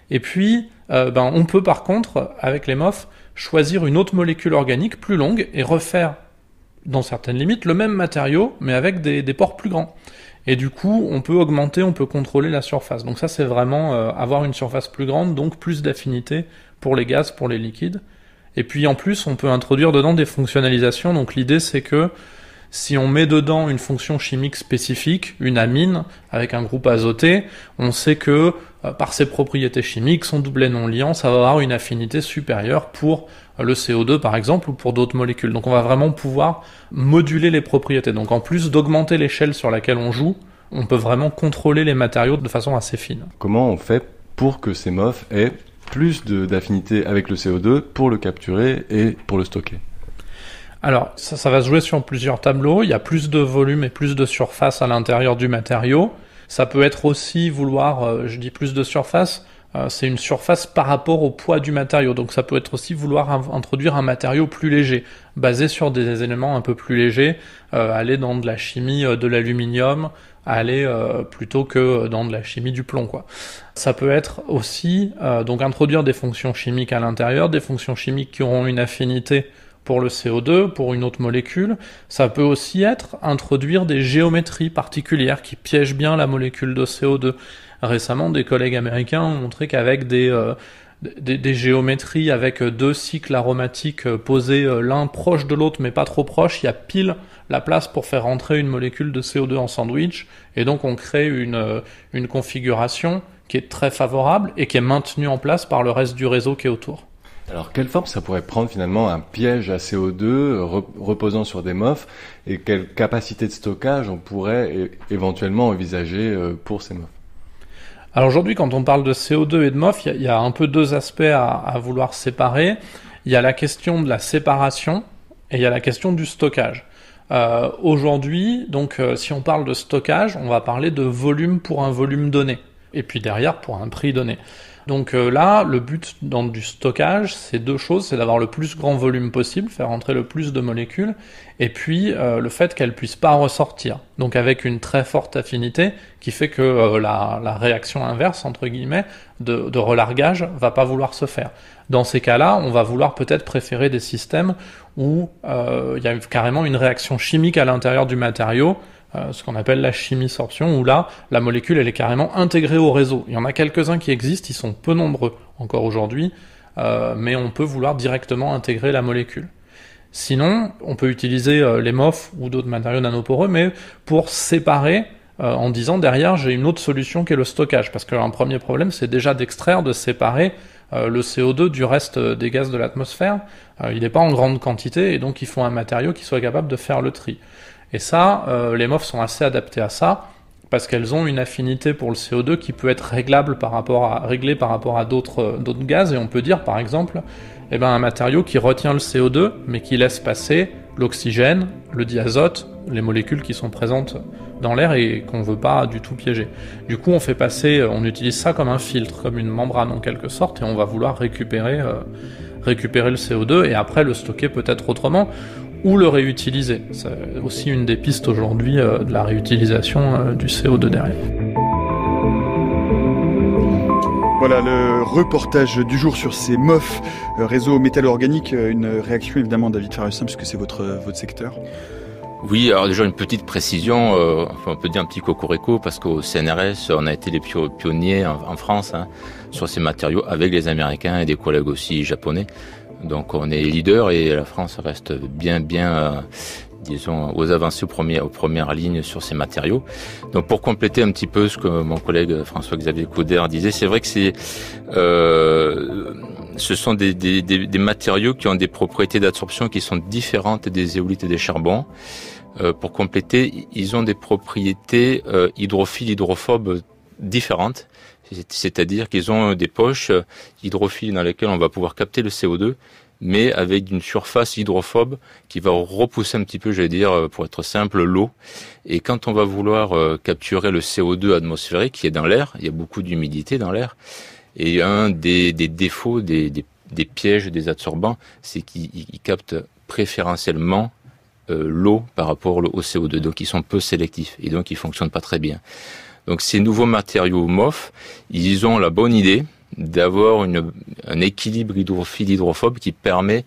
Et puis, ben, on peut par contre, avec les MOF, choisir une autre molécule organique plus longue et refaire, dans certaines limites, le même matériau, mais avec des, des pores plus grands. Et du coup, on peut augmenter, on peut contrôler la surface. Donc ça, c'est vraiment euh, avoir une surface plus grande, donc plus d'affinité pour les gaz, pour les liquides. Et puis en plus, on peut introduire dedans des fonctionnalisations. Donc l'idée, c'est que si on met dedans une fonction chimique spécifique, une amine, avec un groupe azoté, on sait que euh, par ses propriétés chimiques, son doublet non liant, ça va avoir une affinité supérieure pour le CO2 par exemple ou pour d'autres molécules. Donc on va vraiment pouvoir moduler les propriétés. Donc en plus d'augmenter l'échelle sur laquelle on joue, on peut vraiment contrôler les matériaux de façon assez fine. Comment on fait pour que ces MOF aient plus d'affinité avec le CO2 pour le capturer et pour le stocker? Alors, ça, ça, va se jouer sur plusieurs tableaux. Il y a plus de volume et plus de surface à l'intérieur du matériau. Ça peut être aussi vouloir, euh, je dis plus de surface, c'est une surface par rapport au poids du matériau. Donc ça peut être aussi vouloir introduire un matériau plus léger, basé sur des éléments un peu plus légers, euh, aller dans de la chimie euh, de l'aluminium, aller euh, plutôt que dans de la chimie du plomb quoi. Ça peut être aussi donc introduire des fonctions chimiques à l'intérieur, des fonctions chimiques qui auront une affinité pour le CO2, pour une autre molécule. Ça peut aussi être introduire des géométries particulières qui piègent bien la molécule de CO2. Récemment, des collègues américains ont montré qu'avec des, euh, géométries avec deux cycles aromatiques posés euh, l'un proche de l'autre mais pas trop proche, il y a pile la place pour faire rentrer une molécule de CO2 en sandwich. Et donc on crée une, euh, une configuration qui est très favorable et qui est maintenue en place par le reste du réseau qui est autour. Alors, quelle forme ça pourrait prendre finalement un piège à CO2 reposant sur des MOF et quelle capacité de stockage on pourrait éventuellement envisager pour ces MOF alors aujourd'hui, quand on parle de CO2 et de MOF, il y, a un peu deux aspects à, à, vouloir séparer. Il y a la question de la séparation et il y a la question du stockage. Euh, aujourd'hui, donc euh, si on parle de stockage, on va parler de volume pour un volume donné, et puis derrière pour un prix donné. Donc euh, là, le but dans du stockage, c'est deux choses, c'est d'avoir le plus grand volume possible, faire entrer le plus de molécules, et puis euh, le fait qu'elles puissent pas ressortir. Donc avec une très forte affinité qui fait que euh, la, réaction inverse entre guillemets de, de, relargage va pas vouloir se faire. Dans ces cas-là, on va vouloir peut-être préférer des systèmes où il y a carrément une réaction chimique à l'intérieur du matériau euh, ce qu'on appelle la chimie sorption, où là, la molécule, elle est carrément intégrée au réseau. Il y en a quelques-uns qui existent, ils sont peu nombreux encore aujourd'hui, euh, mais on peut vouloir directement intégrer la molécule. Sinon, on peut utiliser euh, les MOF ou d'autres matériaux nanoporeux, mais pour séparer euh, en disant derrière j'ai une autre solution qui est le stockage. Parce qu'un premier problème, c'est déjà d'extraire, de séparer le CO2 du reste des gaz de l'atmosphère. il n'est pas en grande quantité et donc il faut un matériau qui soit capable de faire le tri. Et ça, les MOF sont assez adaptés à ça parce qu'elles ont une affinité pour le CO2 qui peut être réglée par rapport à d'autres gaz. Et on peut dire par exemple eh ben, un matériau qui retient le CO2, mais qui laisse passer l'oxygène, le diazote, les molécules qui sont présentes dans l'air et qu'on ne veut pas du tout piéger. Du coup, on fait passer, on utilise ça comme un filtre, comme une membrane en quelque sorte, et on va vouloir récupérer, euh, récupérer le CO2 et après le stocker peut-être autrement ou le réutiliser. C'est aussi une des pistes aujourd'hui euh, de la réutilisation euh, du CO2 derrière. Voilà le reportage du jour sur ces MOF, euh, réseau métallo-organique. Une réaction évidemment, David Farussin, puisque c'est votre, votre secteur. Oui, alors déjà une petite précision, euh, enfin on peut dire un petit cocorico parce qu'au CNRS, on a été les pionniers en, France hein, sur ces matériaux avec les Américains et des collègues aussi japonais. Donc on est leader et la France reste bien bien disons, aux avancées aux premières, aux premières lignes sur ces matériaux. Donc pour compléter un petit peu ce que mon collègue François-Xavier Couder disait, c'est vrai que c'est, euh, ce sont des, des, des, matériaux qui ont des propriétés d'absorption qui sont différentes des éolites et des charbons. Euh, pour compléter, ils ont des propriétés euh, hydrophiles, hydrophobes différentes. C'est-à-dire qu'ils ont des poches hydrophiles dans lesquelles on va pouvoir capter le CO2 mais avec une surface hydrophobe qui va repousser un petit peu, j'allais dire, euh, pour être simple, l'eau. Et quand on va vouloir euh, capturer le CO2 atmosphérique qui est dans l'air, il y a beaucoup d'humidité dans l'air, et un des, défauts des, pièges des absorbants, c'est qu'ils captent préférentiellement euh, l'eau par rapport au CO2, donc ils sont peu sélectifs, et donc ils fonctionnent pas très bien. Donc ces nouveaux matériaux MOF, ils ont la bonne idée, d'avoir un équilibre hydrophile-hydrophobe qui permet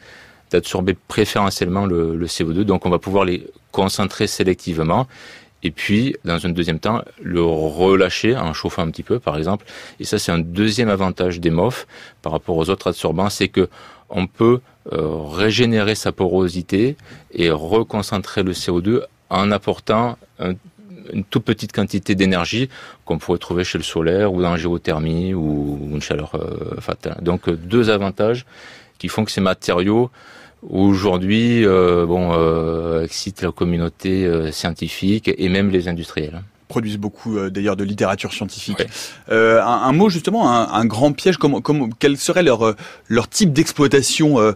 d'absorber préférentiellement le, le, CO2. Donc on va pouvoir les concentrer sélectivement et puis dans un deuxième temps le relâcher en chauffant un petit peu par exemple. Et ça c'est un deuxième avantage des MOF par rapport aux autres absorbants, c'est que on peut euh, régénérer sa porosité et reconcentrer le CO2 en apportant un une toute petite quantité d'énergie qu'on pourrait trouver chez le solaire ou dans la géothermie ou une chaleur euh, fatale. Donc euh, deux avantages qui font que ces matériaux aujourd'hui euh, bon excitent la communauté scientifique et même les industriels produisent beaucoup d'ailleurs de littérature scientifique. un, mot justement, un, grand piège, comment, comment, quel serait leur, leur type d'exploitation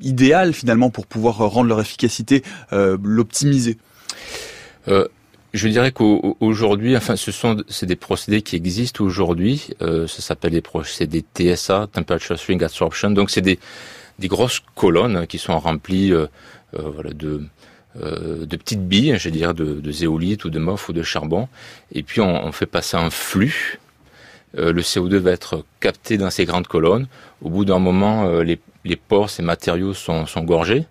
idéal finalement pour pouvoir rendre leur efficacité, l'optimiser? Je dirais qu'aujourd'hui, enfin, ce sont c'est des procédés qui existent aujourd'hui. Euh, ça s'appelle des procédés TSA, Temperature Swing Absorption. Donc c'est des des grosses colonnes qui sont remplies euh, euh de euh, de petites billes, je dirais, de, de zéolite ou de MOF ou de charbon. Et puis on, on fait passer un flux. Le CO2 va être capté dans ces grandes colonnes. Au bout d'un moment, les, les pores, ces matériaux sont, sont gorgés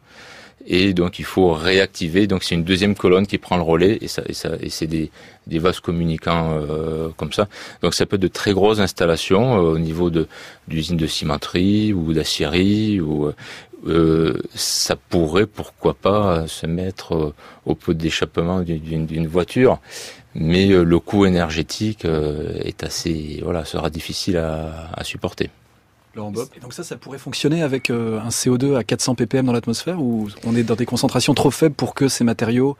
et donc il faut réactiver. Donc c'est une deuxième colonne qui prend le relais et ça et ça et c'est des des vases communicants euh, comme ça. Donc ça peut être de très grosses installations euh, au niveau de d'usines de cimenterie ou d'acierie ou euh, ça pourrait pourquoi pas se mettre au pot d'échappement d'une voiture, mais le coût énergétique est assez voilà sera difficile à, à supporter. Et donc ça, ça pourrait fonctionner avec euh, un CO2 à 400 ppm dans l'atmosphère ou on est dans des concentrations trop faibles pour que ces matériaux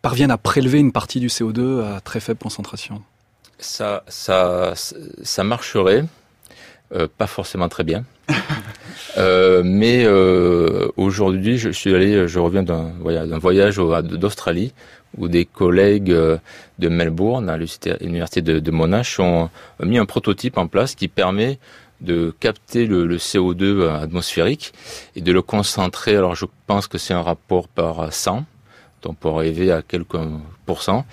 parviennent à prélever une partie du CO2 à très faible concentration? Ça, ça, ça marcherait, euh, pas forcément très bien. euh, mais euh, aujourd'hui, je suis allé, je reviens d'un voyage, voyage d'Australie où des collègues de Melbourne, à l'université de, de Monash, ont mis un prototype en place qui permet de capter le, CO2 atmosphérique et de le concentrer. Alors je pense que c'est un rapport par 100, donc pour arriver à quelques pourcents.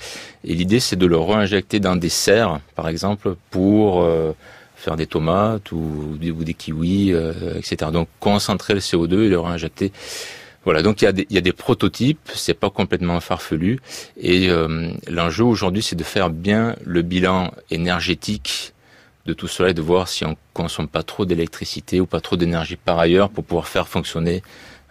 Et l'idée c'est de le réinjecter dans des serres, par exemple, pour euh, faire des tomates ou, des kiwis, euh, etc. Donc concentrer le CO2 et le réinjecter. Voilà, donc il y a des, il y a des prototypes, c'est pas complètement farfelu, et euh, l'enjeu aujourd'hui c'est de faire bien le bilan énergétique de tout cela et de voir si on consomme pas trop d'électricité ou pas trop d'énergie par ailleurs pour pouvoir faire fonctionner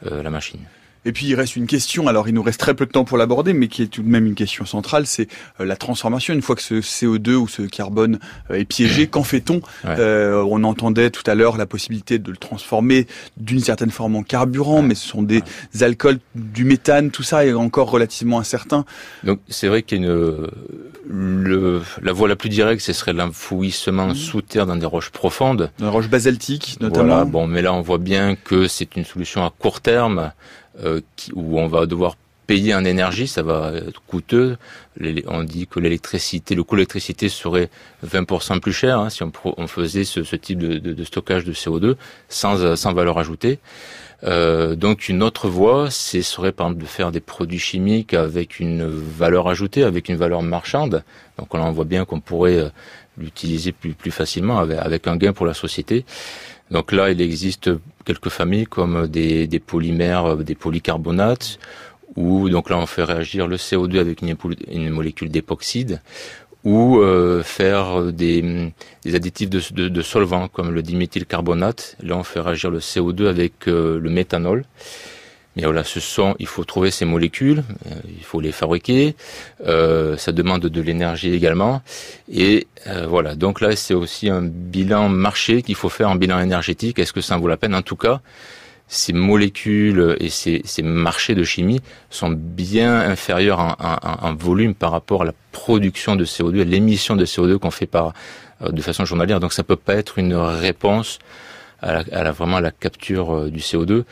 la machine. Et puis il reste une question, alors il nous reste très peu de temps pour l'aborder, mais qui est tout de même une question centrale, c'est euh, la transformation. Une fois que ce CO2 ou ce carbone euh, est piégé, qu'en fait-on euh, On entendait tout à l'heure la possibilité de le transformer d'une certaine forme en carburant, mais ce sont des alcools, du méthane, tout ça est encore relativement incertain. Donc c'est vrai qu'il y a une... Le, la voie la plus directe, ce serait l'enfouissement mmh. sous terre dans des roches profondes. Dans des roches basaltiques notamment. Voilà, bon, mais là on voit bien que c'est une solution à court terme. Euh, où on va devoir payer en énergie, ça va être coûteux. On dit que l'électricité, le coût de l'électricité serait 20% plus cher hein, si on, faisait ce, type de, stockage de CO2 sans, sans valeur ajoutée. Euh, donc une autre voie, ce serait par exemple de faire des produits chimiques avec une valeur ajoutée, avec une valeur marchande. Donc on voit bien qu'on pourrait euh, l'utiliser plus, plus facilement avec, avec un gain pour la société. Donc là, il existe quelques familles comme des, polymères, des polycarbonates, ou donc là on fait réagir le CO2 avec une, molécule d'époxyde, ou euh, faire des, additifs de, de, de, solvants comme le diméthylcarbonate. Là on fait réagir le CO2 avec euh, le méthanol. Mais voilà, ce sont, il faut trouver ces molécules, euh, il faut les fabriquer, euh, ça demande de l'énergie également. Et euh, voilà, donc là c'est aussi un bilan marché qu'il faut faire, un bilan énergétique. Est-ce que ça en vaut la peine? En tout cas, ces molécules et ces, marchés de chimie sont bien inférieurs en, volume par rapport à la production de CO2, à l'émission de CO2 qu'on fait par de façon journalière. Donc ça peut pas être une réponse à, vraiment à la capture du CO2.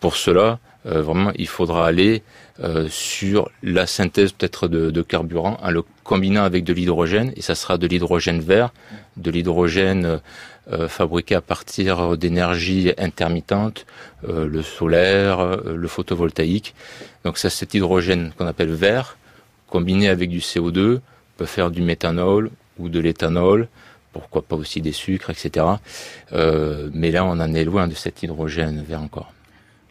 Pour cela, euh, vraiment, il faudra aller euh, sur la synthèse peut-être de, carburant en le combinant avec de l'hydrogène, et ça sera de l'hydrogène vert, de l'hydrogène euh, fabriqué à partir d'énergie intermittente, le solaire, le photovoltaïque. Donc ça, cet hydrogène qu'on appelle vert, combiné avec du CO2, peut faire du méthanol ou de l'éthanol, pourquoi pas aussi des sucres, etc. mais là, on en est loin de cet hydrogène vert encore.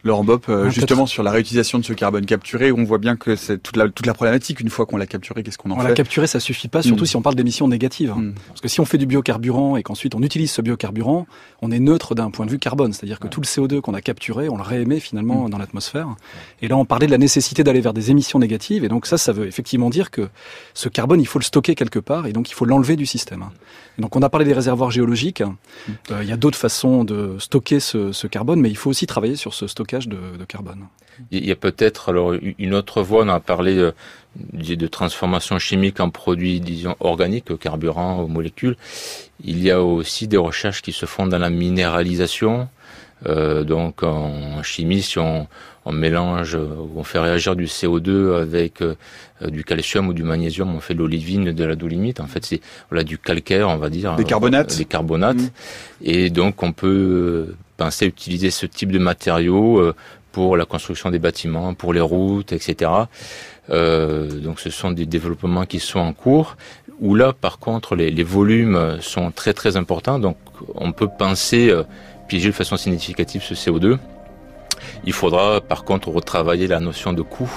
Laurent Bop, euh, justement sur la réutilisation de ce carbone capturé, on voit bien que c'est toute la, toute la problématique. Une fois qu'on l'a capturé, qu'est-ce qu'on en on fait On l'a capturé, ça suffit pas, surtout mm. si on parle d'émissions négatives. Mm. Parce que si on fait du biocarburant et qu'ensuite on utilise ce biocarburant, on est neutre d'un point de vue carbone. C'est-à-dire que tout le CO2 qu'on a capturé, on le réémet finalement mm. dans l'atmosphère. Et là, on parlait de la nécessité d'aller vers des émissions négatives. Et donc ça, ça veut effectivement dire que ce carbone, il faut le stocker quelque part et donc il faut l'enlever du système. Donc on a parlé des réservoirs géologiques. Euh, il y a d'autres façons de stocker ce, ce, carbone, mais il faut aussi travailler sur ce stockage de, de carbone. Il y a peut-être alors une autre voie, on a parlé de, de transformation chimique en produits, disons, organiques, carburant, aux molécules. Il y a aussi des recherches qui se font dans la minéralisation. Euh, donc en chimie, si on, on, mélange, on fait réagir du CO2 avec euh, du calcium ou du magnésium, on fait de l'olivine, de la dolomite. En fait, c'est voilà du calcaire, on va dire. Des carbonates. Euh, des carbonates. Mmh. Et donc on peut penser à utiliser ce type de matériaux euh, pour la construction des bâtiments, pour les routes, etc. Euh, donc ce sont des développements qui sont en cours, où là par contre les, les volumes sont très très importants, donc on peut penser euh, piéger de façon significative ce CO2. Il faudra par contre retravailler la notion de coût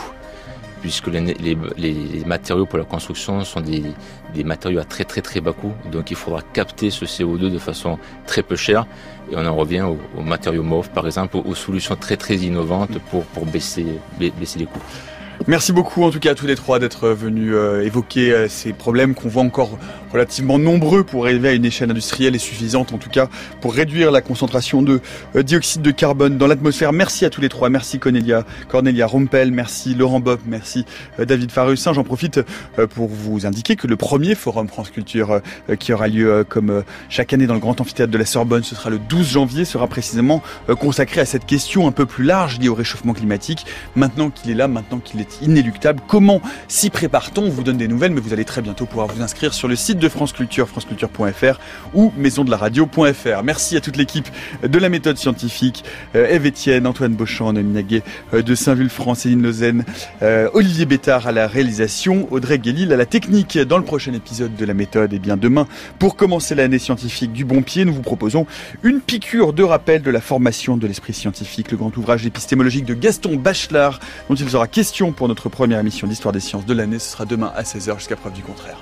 puisque les, matériaux pour la construction sont des, matériaux à très très très bas coût. Donc il faudra capter ce CO2 de façon très peu chère. Et on en revient aux, aux matériaux MOV, par exemple, aux, aux, solutions très très innovantes pour, pour baisser, baisser les coûts. Merci beaucoup en tout cas à tous les trois d'être venus euh, évoquer euh, ces problèmes qu'on voit encore relativement nombreux pour arriver à une échelle industrielle et suffisante en tout cas pour réduire la concentration de euh, dioxyde de carbone dans l'atmosphère. Merci à tous les trois. Merci Cornelia, Cornelia Rompel, merci Laurent Bob, merci euh, David Farussin. J'en profite euh, pour vous indiquer que le premier forum France Culture qui aura lieu comme chaque année dans le grand amphithéâtre de la Sorbonne, ce sera le 12 janvier, sera précisément consacré à cette question un peu plus large liée au réchauffement climatique. Maintenant qu'il est là, maintenant qu'il est inéluctable, comment s'y prépare-t-on? On vous donne des nouvelles, mais vous allez très bientôt pouvoir vous inscrire sur le site de France Culture, franceculture.fr ou maisondelaradio.fr. Merci à toute l'équipe de la méthode scientifique, euh, Eve Etienne, Antoine Beauchamp, Noémie euh, de Saint-Vulfranc, Céline Lausanne, euh, Olivier Bétard à la réalisation, Audrey Guélil à la technique. Dans le prochain épisode de la méthode, et eh bien demain, pour commencer l'année scientifique du bon pied, nous vous proposons une piqûre de rappel de la formation de l'esprit scientifique, le grand ouvrage épistémologique de Gaston Bachelard, dont il sera question pour notre première émission d'histoire des sciences de l'année. Ce sera demain à 16h jusqu'à preuve du contraire.